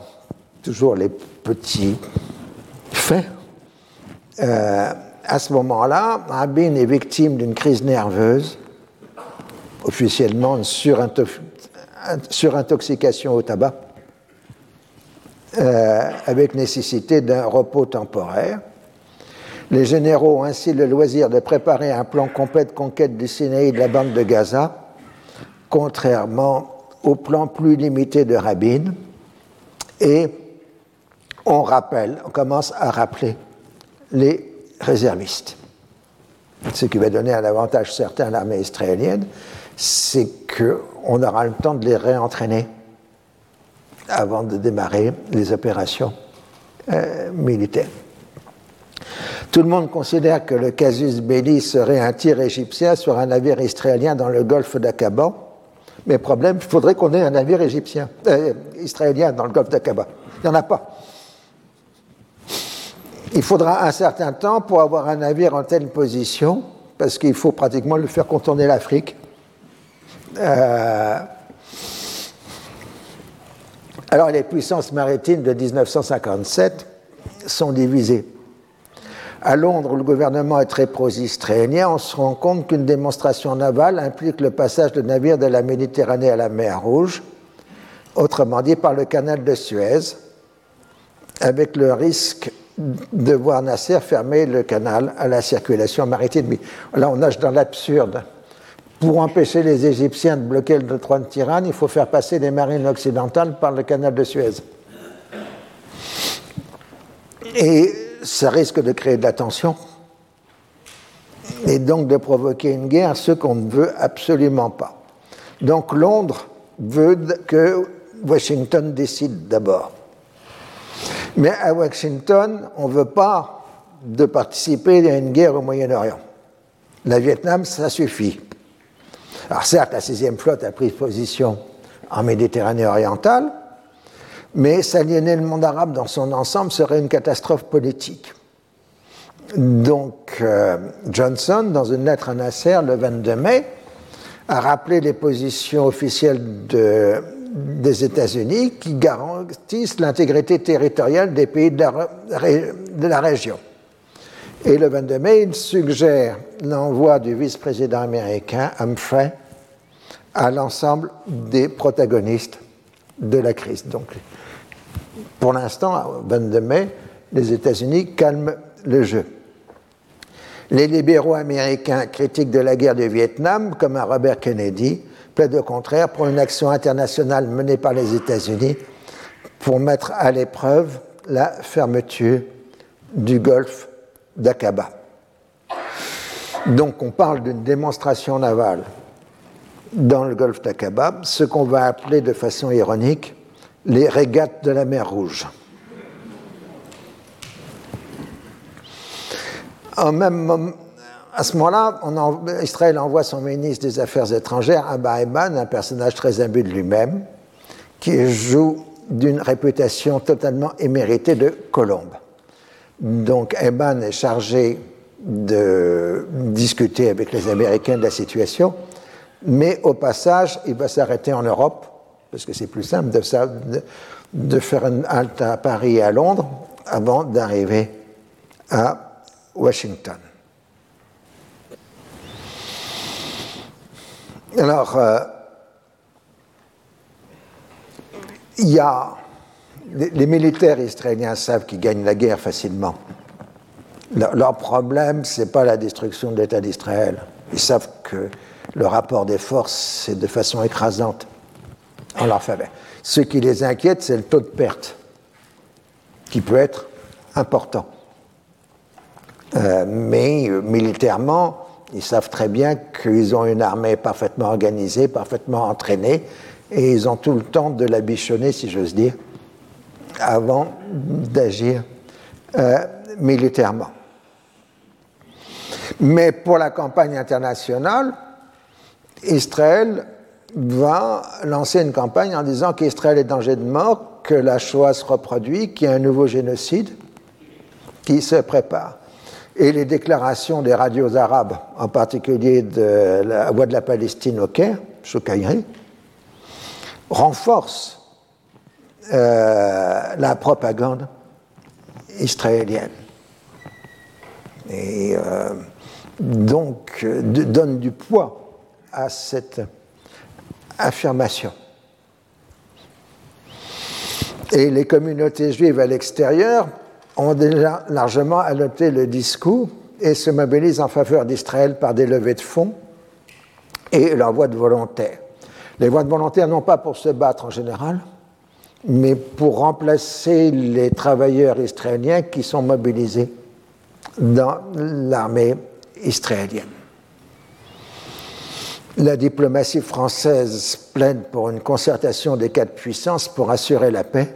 toujours les petits faits. Euh, à ce moment-là, Rabin est victime d'une crise nerveuse, officiellement une surintoxication au tabac, euh, avec nécessité d'un repos temporaire. Les généraux ont ainsi le loisir de préparer un plan complet de conquête du Sinaï de la bande de Gaza, contrairement au plan plus limité de Rabin. Et on rappelle, on commence à rappeler les réservistes. Ce qui va donner un avantage certain à l'armée israélienne, c'est qu'on aura le temps de les réentraîner avant de démarrer les opérations euh, militaires. Tout le monde considère que le casus belli serait un tir égyptien sur un navire israélien dans le golfe d'Aqaba. Mais problème, il faudrait qu'on ait un navire égyptien, euh, israélien dans le golfe d'Aqaba. Il n'y en a pas. Il faudra un certain temps pour avoir un navire en telle position, parce qu'il faut pratiquement le faire contourner l'Afrique. Euh, alors les puissances maritimes de 1957 sont divisées. À Londres, où le gouvernement est très pro-israélien, on se rend compte qu'une démonstration navale implique le passage de navires de la Méditerranée à la mer Rouge, autrement dit par le canal de Suez, avec le risque de voir Nasser fermer le canal à la circulation maritime. Là, on nage dans l'absurde. Pour empêcher les Égyptiens de bloquer le de Tirane, il faut faire passer les marines occidentales par le canal de Suez. Et ça risque de créer de la tension et donc de provoquer une guerre, ce qu'on ne veut absolument pas. Donc Londres veut que Washington décide d'abord. Mais à Washington, on ne veut pas de participer à une guerre au Moyen-Orient. La Vietnam, ça suffit. Alors certes, la sixième flotte a pris position en Méditerranée orientale, mais s'aliéner le monde arabe dans son ensemble serait une catastrophe politique. Donc, euh, Johnson, dans une lettre à Nasser le 22 mai, a rappelé les positions officielles de, des États-Unis qui garantissent l'intégrité territoriale des pays de la, de la, région. Et le 22 mai, il suggère l'envoi du vice-président américain Humphrey à l'ensemble des protagonistes de la crise. Donc, pour l'instant, 22 mai, les États-Unis calment le jeu. Les libéraux américains critiques de la guerre du Vietnam, comme un Robert Kennedy, plaident au contraire pour une action internationale menée par les États-Unis pour mettre à l'épreuve la fermeture du golfe d'Aqaba. Donc on parle d'une démonstration navale dans le golfe d'Aqaba, ce qu'on va appeler de façon ironique les régates de la mer Rouge. à ce moment-là, Israël envoie son ministre des Affaires étrangères, Abba Eban, un personnage très imbu de lui-même, qui joue d'une réputation totalement éméritée de colombe. Donc Eban est chargé de discuter avec les Américains de la situation, mais au passage, il va s'arrêter en Europe, parce que c'est plus simple de, faire une halte à Paris et à Londres avant d'arriver à Washington. Alors, euh, il y a. Les, militaires israéliens savent qu'ils gagnent la guerre facilement. Leur, problème, ce n'est pas la destruction de l'État d'Israël. Ils savent que le rapport des forces, c'est de façon écrasante en leur faveur. Ce qui les inquiète, c'est le taux de perte, qui peut être important. Euh, mais euh, militairement, ils savent très bien qu'ils ont une armée parfaitement organisée, parfaitement entraînée, et ils ont tout le temps de la bichonner, si j'ose dire, avant d'agir euh, militairement. Mais pour la campagne internationale, Israël va lancer une campagne en disant qu'Israël est danger de mort, que la Shoah se reproduit, qu'il y a un nouveau génocide qui se prépare et les déclarations des radios arabes, en particulier de la Voix de la Palestine au Caire, Choukaïri, renforcent euh, la propagande israélienne. Et euh, donc donne du poids à cette affirmation. Et les communautés juives à l'extérieur ont déjà largement adopté le discours et se mobilisent en faveur d'Israël par des levées de fonds et l'envoi de volontaires. Les voix de volontaires, non pas pour se battre en général, mais pour remplacer les travailleurs israéliens qui sont mobilisés dans l'armée israélienne. La diplomatie française plaide pour une concertation des quatre puissances pour assurer la paix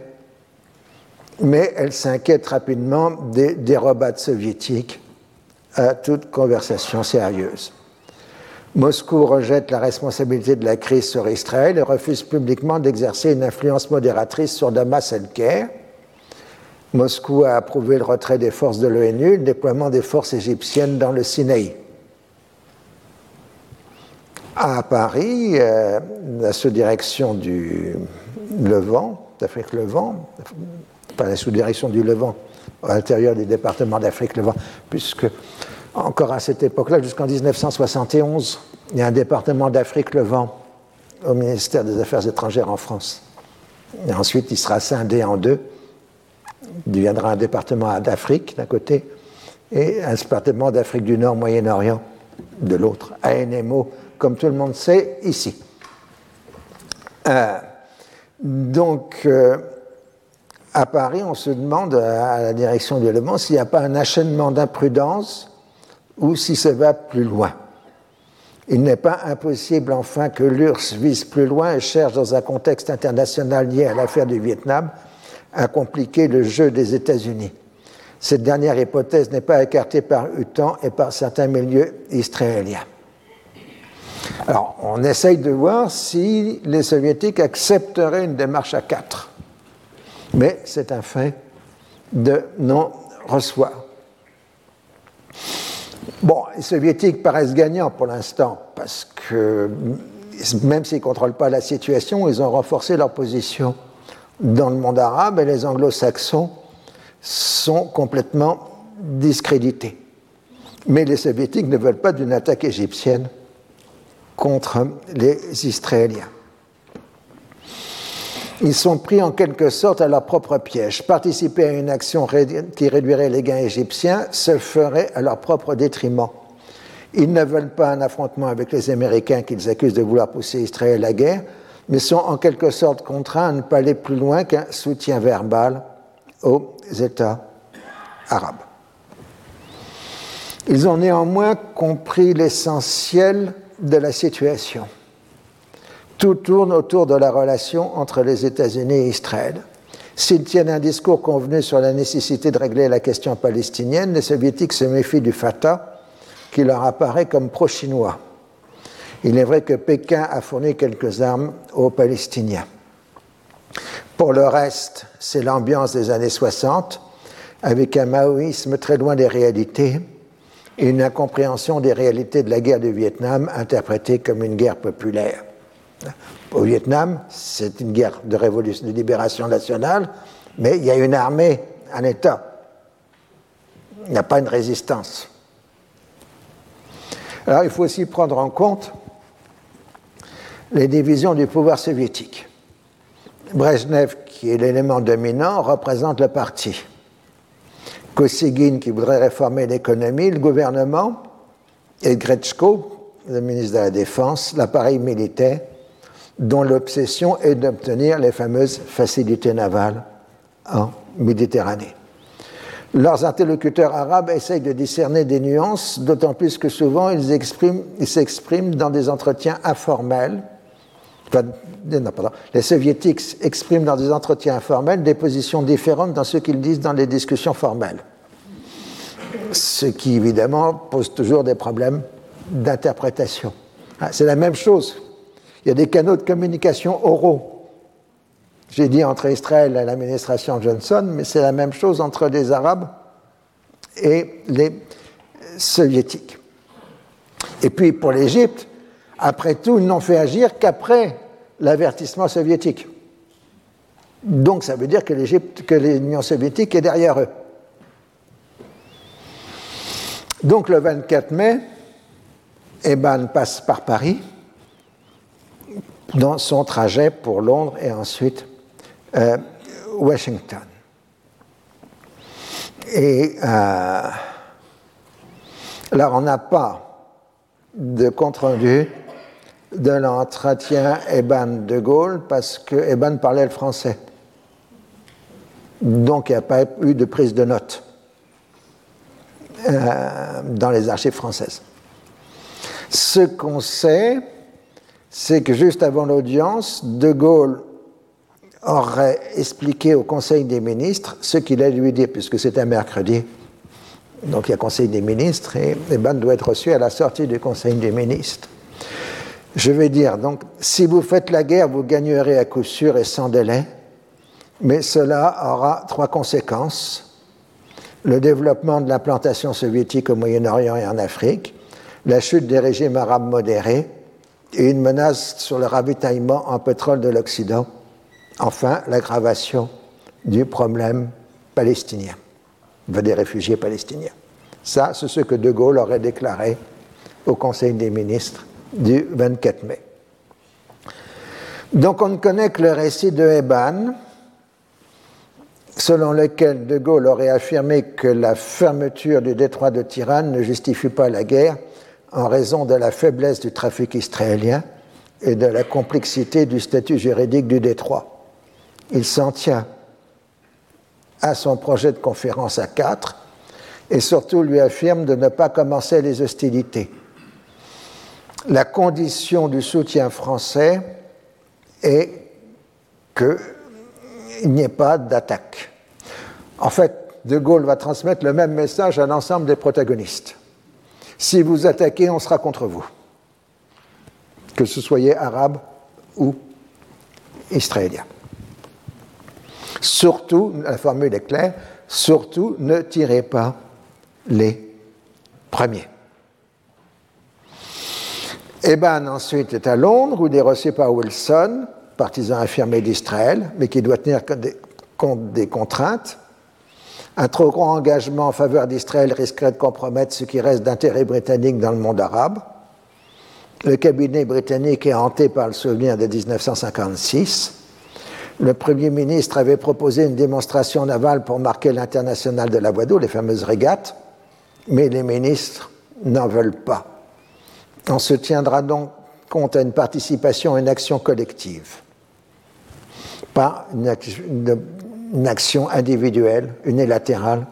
mais elle s'inquiète rapidement des dérobades soviétiques à toute conversation sérieuse. Moscou rejette la responsabilité de la crise sur Israël et refuse publiquement d'exercer une influence modératrice sur Damas et le Caire. Moscou a approuvé le retrait des forces de l'ONU, le déploiement des forces égyptiennes dans le Sinaï. À Paris, euh, la sous-direction du Levant, d'Afrique Levant, par la sous-direction du Levant, à l'intérieur des départements d'Afrique Levant, puisque encore à cette époque-là, jusqu'en 1971, il y a un département d'Afrique Levant au ministère des Affaires étrangères en France. Et ensuite, il sera scindé en deux. Il deviendra un département d'Afrique d'un côté et un département d'Afrique du Nord, Moyen-Orient de l'autre. ANMO, comme tout le monde sait, ici. Euh, donc, euh, à Paris, on se demande à la direction du Levant s'il n'y a pas un enchaînement d'imprudence ou si ça va plus loin. Il n'est pas impossible enfin que l'URSS vise plus loin et cherche dans un contexte international lié à l'affaire du Vietnam à compliquer le jeu des États-Unis. Cette dernière hypothèse n'est pas écartée par UTAN et par certains milieux israéliens. Alors, on essaye de voir si les soviétiques accepteraient une démarche à quatre mais c'est un fait de non-reçoit. Bon, les soviétiques paraissent gagnants pour l'instant, parce que même s'ils ne contrôlent pas la situation, ils ont renforcé leur position dans le monde arabe et les anglo-saxons sont complètement discrédités. Mais les soviétiques ne veulent pas d'une attaque égyptienne contre les Israéliens. Ils sont pris en quelque sorte à leur propre piège. Participer à une action qui réduirait les gains égyptiens se ferait à leur propre détriment. Ils ne veulent pas un affrontement avec les Américains qu'ils accusent de vouloir pousser Israël à la guerre, mais sont en quelque sorte contraints à ne pas aller plus loin qu'un soutien verbal aux États arabes. Ils ont néanmoins compris l'essentiel de la situation. Tout tourne autour de la relation entre les États-Unis et Israël. S'ils tiennent un discours convenu sur la nécessité de régler la question palestinienne, les soviétiques se méfient du Fatah, qui leur apparaît comme pro-chinois. Il est vrai que Pékin a fourni quelques armes aux Palestiniens. Pour le reste, c'est l'ambiance des années 60, avec un maoïsme très loin des réalités une incompréhension des réalités de la guerre du Vietnam interprétée comme une guerre populaire. Au Vietnam, c'est une guerre de, révolution, de libération nationale, mais il y a une armée, un État. Il n'y a pas une résistance. Alors il faut aussi prendre en compte les divisions du pouvoir soviétique. Brezhnev, qui est l'élément dominant, représente le parti. Kosygin, qui voudrait réformer l'économie, le gouvernement, et Gretschko, le ministre de la Défense, l'appareil militaire, dont l'obsession est d'obtenir les fameuses facilités navales en Méditerranée. Leurs interlocuteurs arabes essayent de discerner des nuances, d'autant plus que souvent ils s'expriment dans des entretiens informels. Les soviétiques expriment dans des entretiens informels des positions différentes dans ce qu'ils disent dans les discussions formelles. Ce qui évidemment pose toujours des problèmes d'interprétation. Ah, c'est la même chose il y a des canaux de communication oraux. J'ai dit entre Israël et l'administration Johnson, mais c'est la même chose entre les Arabes et les Soviétiques. Et puis pour l'Égypte, après tout, ils n'ont fait agir qu'après l'avertissement soviétique. Donc ça veut dire que l'Union soviétique est derrière eux. Donc le 24 mai, Eban passe par Paris dans son trajet pour Londres et ensuite euh, Washington. Et euh, là, on n'a pas de compte-rendu de l'entretien Eban de Gaulle parce que Eban parlait le français. Donc il n'y a pas eu de prise de notes euh, dans les archives françaises. Ce qu'on sait, c'est que juste avant l'audience, De Gaulle aurait expliqué au Conseil des ministres ce qu'il allait lui dire, puisque c'est un mercredi. Donc il y a Conseil des ministres et Eban doit être reçu à la sortie du Conseil des ministres. Je vais dire, donc, si vous faites la guerre, vous gagnerez à coup sûr et sans délai, mais cela aura trois conséquences. Le développement de l'implantation soviétique au Moyen-Orient et en Afrique, la chute des régimes arabes modérés, et une menace sur le ravitaillement en pétrole de l'Occident. Enfin, l'aggravation du problème palestinien, des réfugiés palestiniens. Ça, c'est ce que De Gaulle aurait déclaré au Conseil des ministres du 24 mai. Donc on ne connaît que le récit de Eban, selon lequel De Gaulle aurait affirmé que la fermeture du détroit de Tirane ne justifie pas la guerre, en raison de la faiblesse du trafic israélien et de la complexité du statut juridique du détroit. Il s'en tient à son projet de conférence à quatre et surtout lui affirme de ne pas commencer les hostilités. La condition du soutien français est qu'il n'y ait pas d'attaque. En fait, De Gaulle va transmettre le même message à l'ensemble des protagonistes. Si vous attaquez, on sera contre vous. Que ce soyez arabe ou israélien. Surtout, la formule est claire, surtout ne tirez pas les premiers. Eban ensuite est à Londres où il est reçu par Wilson, partisan affirmé d'Israël, mais qui doit tenir compte des contraintes. Un trop grand engagement en faveur d'Israël risquerait de compromettre ce qui reste d'intérêt britannique dans le monde arabe. Le cabinet britannique est hanté par le souvenir de 1956. Le Premier ministre avait proposé une démonstration navale pour marquer l'international de la voie d'eau, les fameuses régates, mais les ministres n'en veulent pas. On se tiendra donc compte à une participation à une action collective, pas une, action individuelle, unilatérale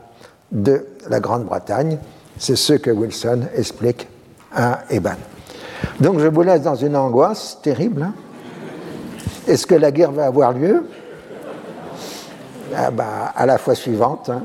de la Grande-Bretagne. C'est ce que Wilson explique à Eban. Donc je vous laisse dans une angoisse terrible. Hein. Est-ce que la guerre va avoir lieu? Ah bah, À la fois suivante. Hein.